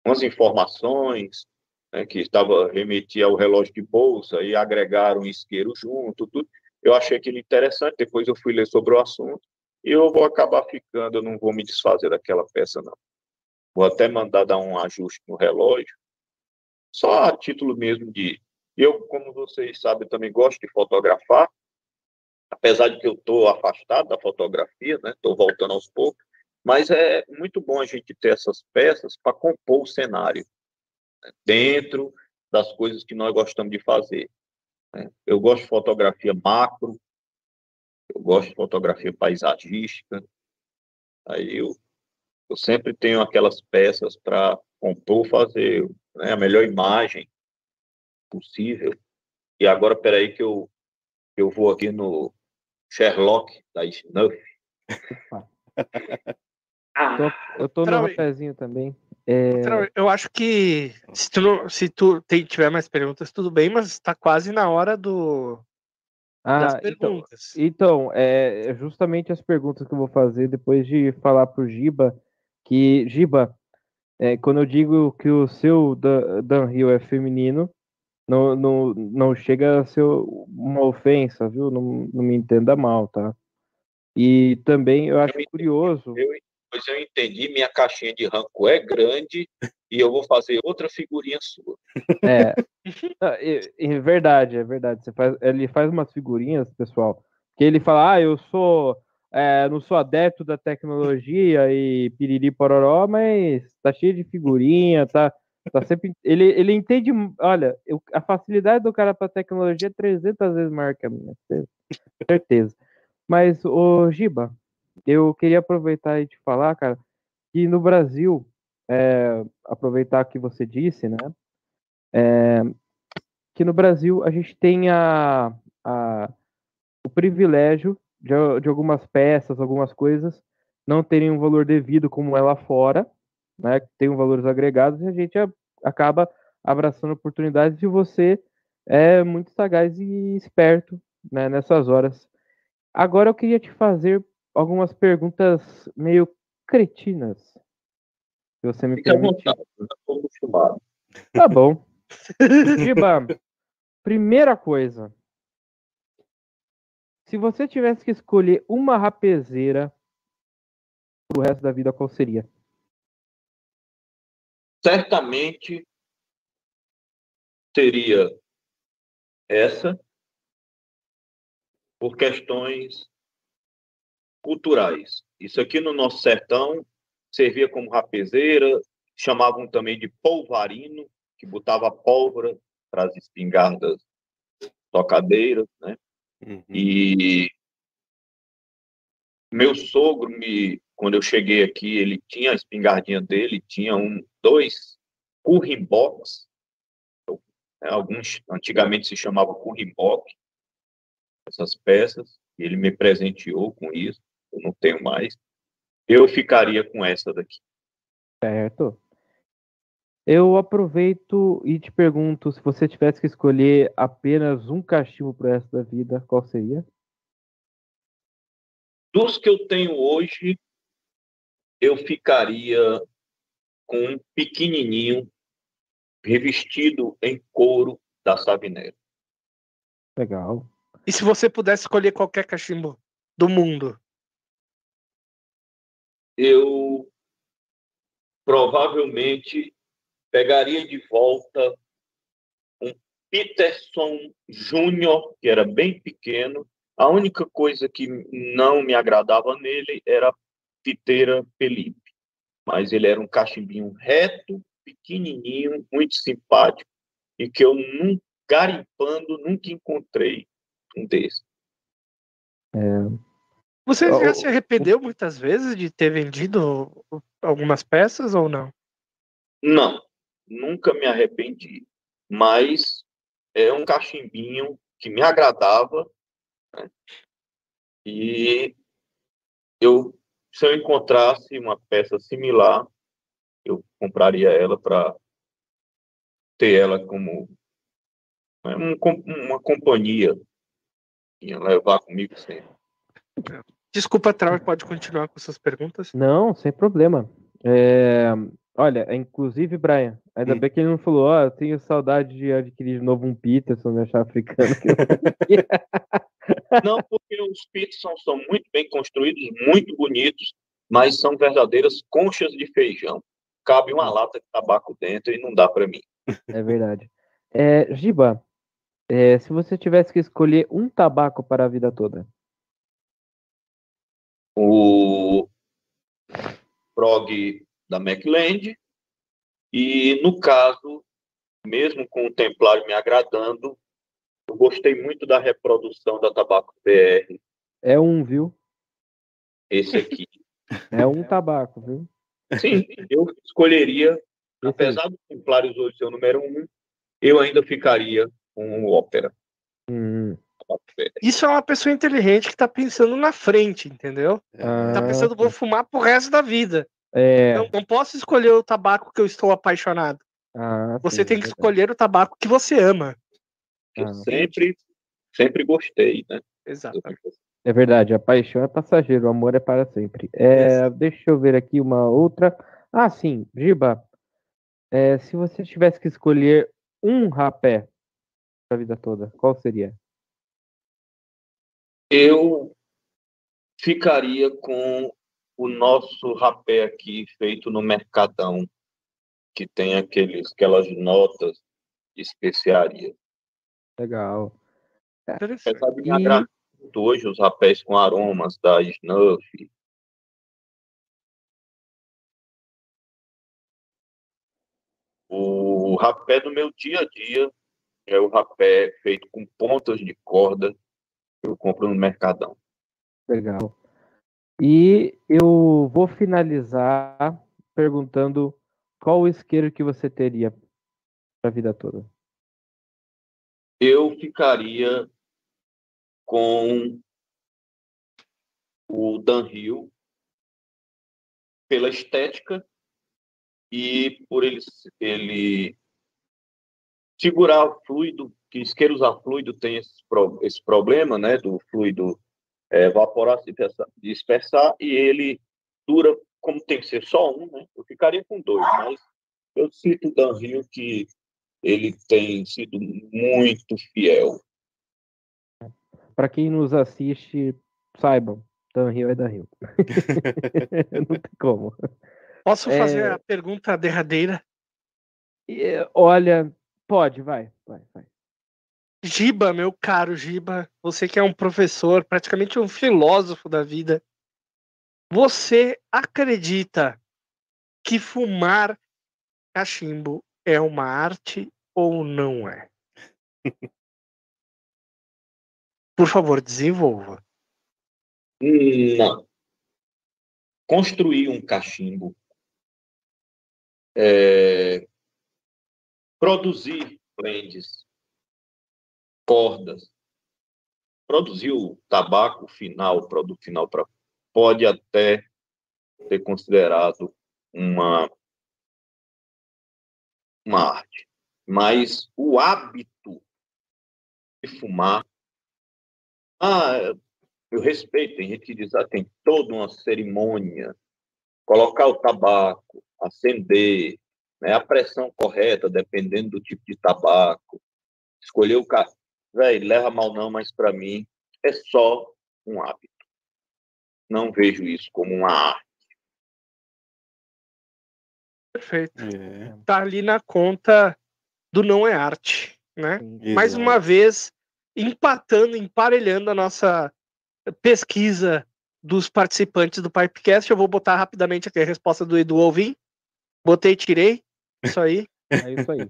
umas informações né, que estava remetia ao relógio de bolsa e agregaram isqueiro junto, tudo. Eu achei aquilo interessante, depois eu fui ler sobre o assunto eu vou acabar ficando, eu não vou me desfazer daquela peça, não. Vou até mandar dar um ajuste no relógio, só a título mesmo de... Eu, como vocês sabem, também gosto de fotografar, apesar de que eu estou afastado da fotografia, né? Estou voltando aos poucos, mas é muito bom a gente ter essas peças para compor o cenário né? dentro das coisas que nós gostamos de fazer. né? Eu gosto de fotografia macro, eu gosto de fotografia paisagística, aí eu, eu sempre tenho aquelas peças para compor, fazer né, a melhor imagem possível. E agora, peraí que eu, eu vou aqui no Sherlock da Snuff. [laughs] Eu tô no cafezinho também. É, Então, eu acho que se tu, se tu tem- tiver mais perguntas, tudo bem, mas tá quase na hora do, ah, então, perguntas. Então, é é justamente as perguntas que eu vou fazer depois de falar pro Giba que, Giba, é, quando eu digo que o seu Dan, Hill é feminino, não, não, não chega a ser uma ofensa, viu? Não, não me entenda mal, tá? E também eu acho entendi. curioso. Eu, pois eu entendi, minha caixinha de ranco é grande e eu vou fazer outra figurinha sua. É, é, verdade, é verdade. Você faz, ele faz umas figurinhas, pessoal, que ele fala, ah, eu sou, é, não sou adepto da tecnologia e piriri pororó, mas tá cheio de figurinha, tá, Tá sempre, ele, ele entende. Olha, eu, a facilidade do cara para tecnologia é 300 vezes maior que a minha. Certeza. Mas, ô Giba, eu queria aproveitar e te falar, cara, que no Brasil, é, aproveitar que você disse, né? É, que no Brasil a gente tem a, a o privilégio de, de, algumas peças, algumas coisas não terem um valor devido como é lá fora, né? Tem um valores agregados e a gente acaba abraçando oportunidades e você é muito sagaz e esperto né, nessas horas. Agora eu queria te fazer algumas perguntas meio cretinas. Se você me Fica permite. Tá bom. [laughs] Giba, primeira coisa. Se você tivesse que escolher uma rapezeira pro resto da vida, qual seria? Certamente teria essa por questões culturais. Isso aqui no nosso sertão servia como rapezeira, chamavam também de polvarino, que botava pólvora para as espingardas tocadeiras, né? Uhum. E meu sogro me, quando eu cheguei aqui, ele tinha a espingardinha dele, tinha um, dois currimbox, né? alguns antigamente se chamava currimboc, essas peças, e ele me presenteou com isso, eu não tenho mais. Eu ficaria com essa daqui. Certo. Eu aproveito e te pergunto, se você tivesse que escolher apenas um cachimbo para o resto da vida, qual seria? Dos que eu tenho hoje, eu ficaria com um pequenininho revestido em couro da Savinera. Legal. E se você pudesse escolher qualquer cachimbo do mundo? Eu provavelmente pegaria de volta um Peterson Júnior, que era bem pequeno. A única coisa que não me agradava nele era a piteira Felipe. Mas ele era um cachimbinho reto, pequenininho, muito simpático, e que eu, num, garimpando, nunca encontrei um desses. É... Você já se arrependeu muitas vezes de ter vendido algumas peças ou não? Não, nunca me arrependi, mas é um cachimbinho que me agradava né? e eu se eu encontrasse uma peça similar eu compraria ela para ter ela como né, um, uma companhia e levar comigo sempre. Desculpa, Trau, pode continuar com suas perguntas? Não, sem problema. É, Olha, inclusive, Brian, ainda hum. bem que ele não falou, ó, oh, eu tenho saudade de adquirir de novo um Peterson, me achar africano. [laughs] não, porque os Peterson são muito bem construídos, muito bonitos, mas são verdadeiras conchas de feijão. Cabe uma lata de tabaco dentro e não dá para mim. É verdade. É, Giba, é, se você tivesse que escolher um tabaco para a vida toda. O Prog da McLand. E, no caso, mesmo com o Templário me agradando, eu gostei muito da reprodução da Tabaco BR. É um, viu? Esse aqui. [laughs] É um tabaco, viu? Sim, eu escolheria, apesar dos Templários hoje ser o número um, eu ainda ficaria com o Ópera. Hum. Isso é uma pessoa inteligente que tá pensando na frente, entendeu? Ah, tá pensando, vou fumar pro resto da vida. É... Não, não, posso escolher o tabaco que eu estou apaixonado. Ah, você sim, tem que é escolher o tabaco que você ama. Eu ah, sempre, sempre gostei, né? Exato. É verdade, a paixão é passageiro, o amor é para sempre. É, deixa eu ver aqui uma outra. Ah, sim, Giba. É, se você tivesse que escolher um rapé para a vida toda, qual seria? Eu ficaria com o nosso rapé aqui feito no Mercadão, que tem aqueles, aquelas notas de especiaria. Legal. Apesar de me hoje os rapés com aromas da Snuff. O rapé do meu dia a dia é o rapé feito com pontas de corda eu compro no Mercadão. Legal. E eu vou finalizar perguntando qual o isqueiro que você teria para a vida toda. Eu ficaria com o Dan Hill pela estética e por ele, ele segurar fluido, que isqueiros a fluido tem esse, esse problema, né, do fluido é, evaporar, se dispersar, e ele dura, como tem que ser só um, né, eu ficaria com dois, mas eu cito o Dan Hill que ele tem sido muito fiel. Para quem nos assiste, saibam, Dan Hill é Dan Hill. [laughs] Não tem como. Posso fazer é... a pergunta derradeira? Olha, pode, vai, vai, vai. Giba, meu caro Giba, você que é um professor, praticamente um filósofo da vida, você acredita que fumar cachimbo é uma arte ou não é? [laughs] Por favor, desenvolva. Não. Construir um cachimbo é, produzir blends, cordas, produzir o tabaco final, o produto final, pode até ser considerado uma, uma arte. Mas o hábito de fumar, ah, eu respeito, tem gente que diz, ah, tem toda uma cerimônia, colocar o tabaco, acender, né, a pressão correta, dependendo do tipo de tabaco, escolher o carro. Velho, leva mal não, mas para mim é só um hábito. Não vejo isso como uma arte. Perfeito. É. Tá ali na conta do não é arte, né? Exato. Mais uma vez, empatando, emparelhando a nossa pesquisa dos participantes do Pipecast. Eu vou botar rapidamente aqui a resposta do Edu Alvim. Botei, tirei. Isso aí. É isso aí.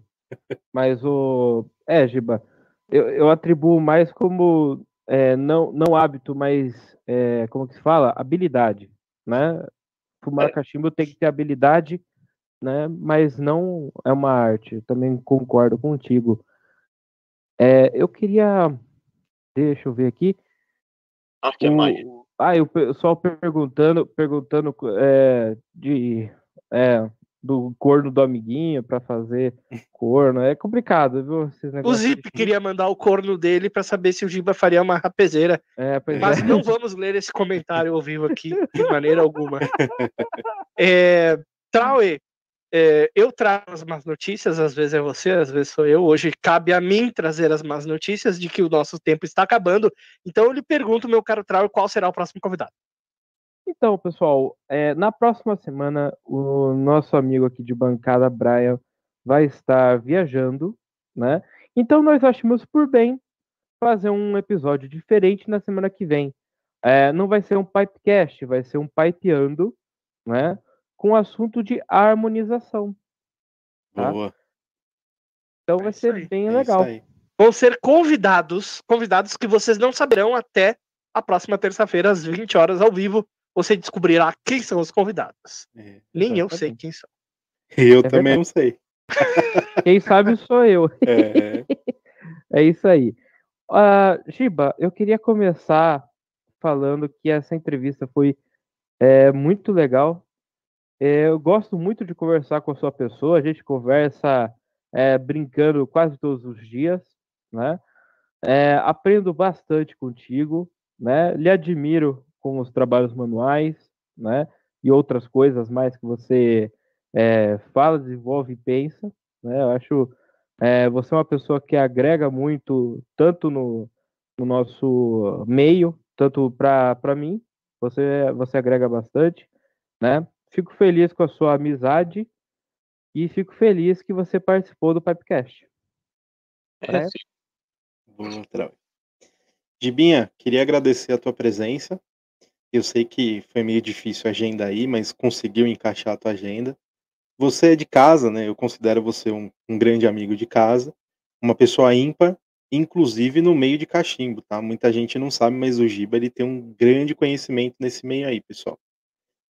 Mas o. É, Giba, eu, eu atribuo mais como é, não, não hábito, mas é, como que se fala? Habilidade, né? Fumar é. cachimbo tem que ter habilidade, né? Mas não é uma arte. Também concordo contigo. É, eu queria, deixa eu ver aqui. Acho que é mais. Ah, o pessoal perguntando, perguntando é, de é, do corno do amiguinho para fazer corno. É complicado, viu? O Zip queria mandar o corno dele para saber se o Giba faria uma rapezeira. É, mas é. não [laughs] vamos ler esse comentário ao vivo aqui, de maneira alguma. É, Traue, é, eu trago as más notícias, às vezes é você, às vezes sou eu. Hoje cabe a mim trazer as más notícias de que o nosso tempo está acabando. Então eu lhe pergunto, meu caro Traue, qual será o próximo convidado? Então, pessoal, é, na próxima semana, o nosso amigo aqui de bancada, Brian, vai estar viajando, né? Então, nós achamos por bem fazer um episódio diferente na semana que vem. É, não vai ser um pipecast, vai ser um pipeando, né? Com assunto de harmonização. Tá? Boa. Então vai é ser aí, bem é legal. Vão ser convidados, convidados que vocês não saberão até a próxima terça-feira, às 20 horas, ao vivo, você descobrirá quem são os convidados. É, Nem eu sei quem são. Eu é também verdade. não sei. [laughs] Quem sabe sou eu. [laughs] É, é isso aí. Uh, Giba, eu queria começar falando que essa entrevista foi é, muito legal. É, eu gosto muito de conversar com a sua pessoa. A gente conversa é, brincando quase todos os dias, né? É, aprendo bastante contigo, né? Lhe admiro com os trabalhos manuais, né? E outras coisas mais que você é, fala, desenvolve e pensa, né? Eu acho é, você é uma pessoa que agrega muito, tanto no, no nosso meio, tanto para mim, você, você agrega bastante, né? Fico feliz com a sua amizade e fico feliz que você participou do Pipecast. É, trabalho. Gibinha, queria agradecer a tua presença, eu sei que foi meio difícil a agenda aí, mas conseguiu encaixar a tua agenda. você é de casa, né? Eu considero você um, um grande amigo de casa, uma pessoa ímpar, inclusive no meio de cachimbo, tá? Muita gente não sabe, mas o Giba ele tem um grande conhecimento nesse meio aí, pessoal.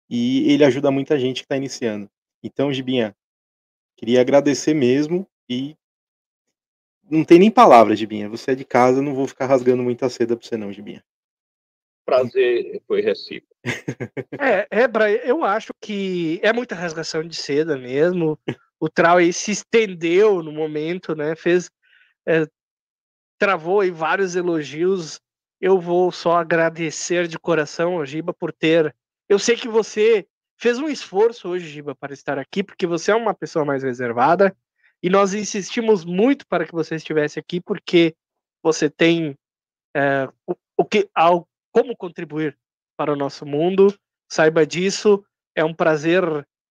E ele ajuda muita gente que está iniciando. Então, Gibinha, queria agradecer mesmo e não tem nem palavras, Gibinha. Você é de casa, não vou ficar rasgando muita seda para você não, Gibinha. Prazer foi recíproco. É, é, Bra, eu acho que é muita rasgação de seda mesmo. O Trau aí se estendeu no momento, né? Fez. É, travou aí vários elogios. Eu vou só agradecer de coração Giba por ter. Eu sei que você fez um esforço hoje, Giba, para estar aqui, porque você é uma pessoa mais reservada. E nós insistimos muito para que você estivesse aqui, porque você tem é, o, o, que, ao, como contribuir para o nosso mundo. Saiba disso. É um prazer,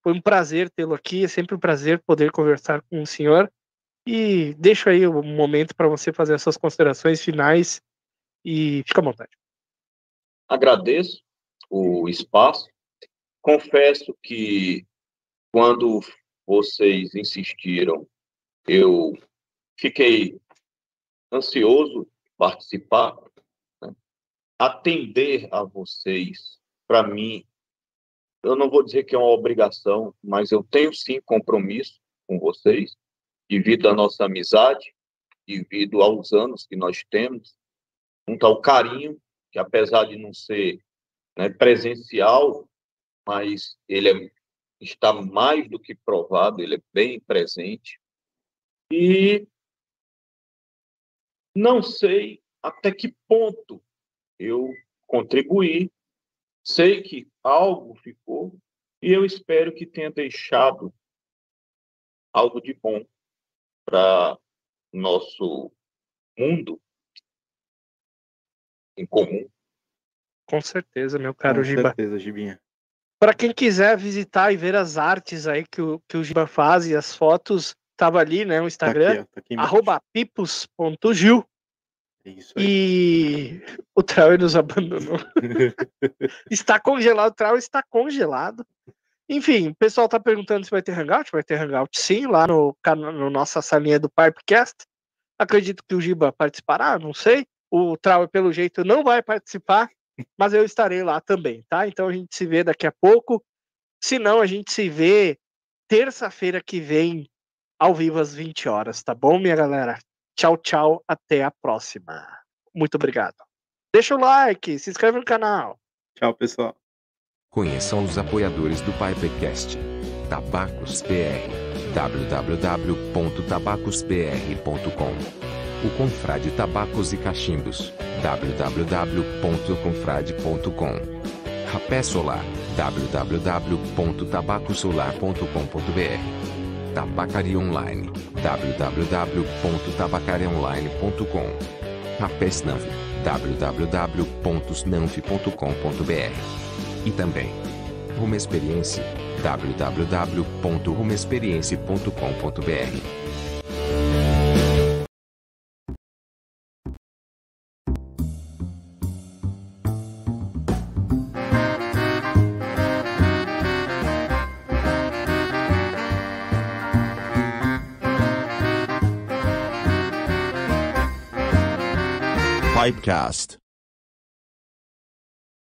foi um prazer tê-lo aqui. É sempre um prazer poder conversar com o senhor. E deixo aí um momento para você fazer as suas considerações finais e fica à vontade. Agradeço o espaço. Confesso que quando vocês insistiram eu fiquei ansioso participar? Atender a vocês, para mim, eu não vou dizer que é uma obrigação, mas eu tenho sim compromisso com vocês, devido à nossa amizade, devido aos anos que nós temos, um tal carinho, que apesar de não ser né, presencial, mas ele é, está mais do que provado, ele é bem presente. E não sei até que ponto eu contribuí, sei que algo ficou e eu espero que tenha deixado algo de bom para nosso mundo em comum. Com certeza, meu caro Com Giba. certeza, Gibinha. Para quem quiser visitar e ver as artes aí que o, que o Giba faz e as fotos, Tava ali, né? O Instagram, Tá aqui, ó, tá aqui arroba pipos.gil. É Isso aí. E o Trauer nos abandonou. [laughs] está congelado, o Trauer está congelado. Enfim, o pessoal tá perguntando se vai ter Hangout. Vai ter Hangout sim, lá no, no nossa salinha do Pipecast. Acredito que o Giba participará, não sei. O Trauer, pelo jeito, não vai participar, mas eu estarei lá também, tá? Então a gente se vê daqui a pouco. Se não, a gente se vê terça-feira que vem, ao vivo às 20 horas, tá bom, minha galera? Tchau, tchau, até a próxima. Muito obrigado. Deixa o like, se inscreve no canal. Tchau, pessoal. Conheçam os apoiadores do Pipecast. Tabacos PR. www.tabacospr.com O Confrade Tabacos e Cachimbos. www.confrade.com Rapé Solar. www.tabacosolar.com.br Tabacaria Online. www.tabacariaonline.com Rapé Snanf. www.snanf.com.br E também Rumo Experiência. www.rumexperiência.com.br Pipecast.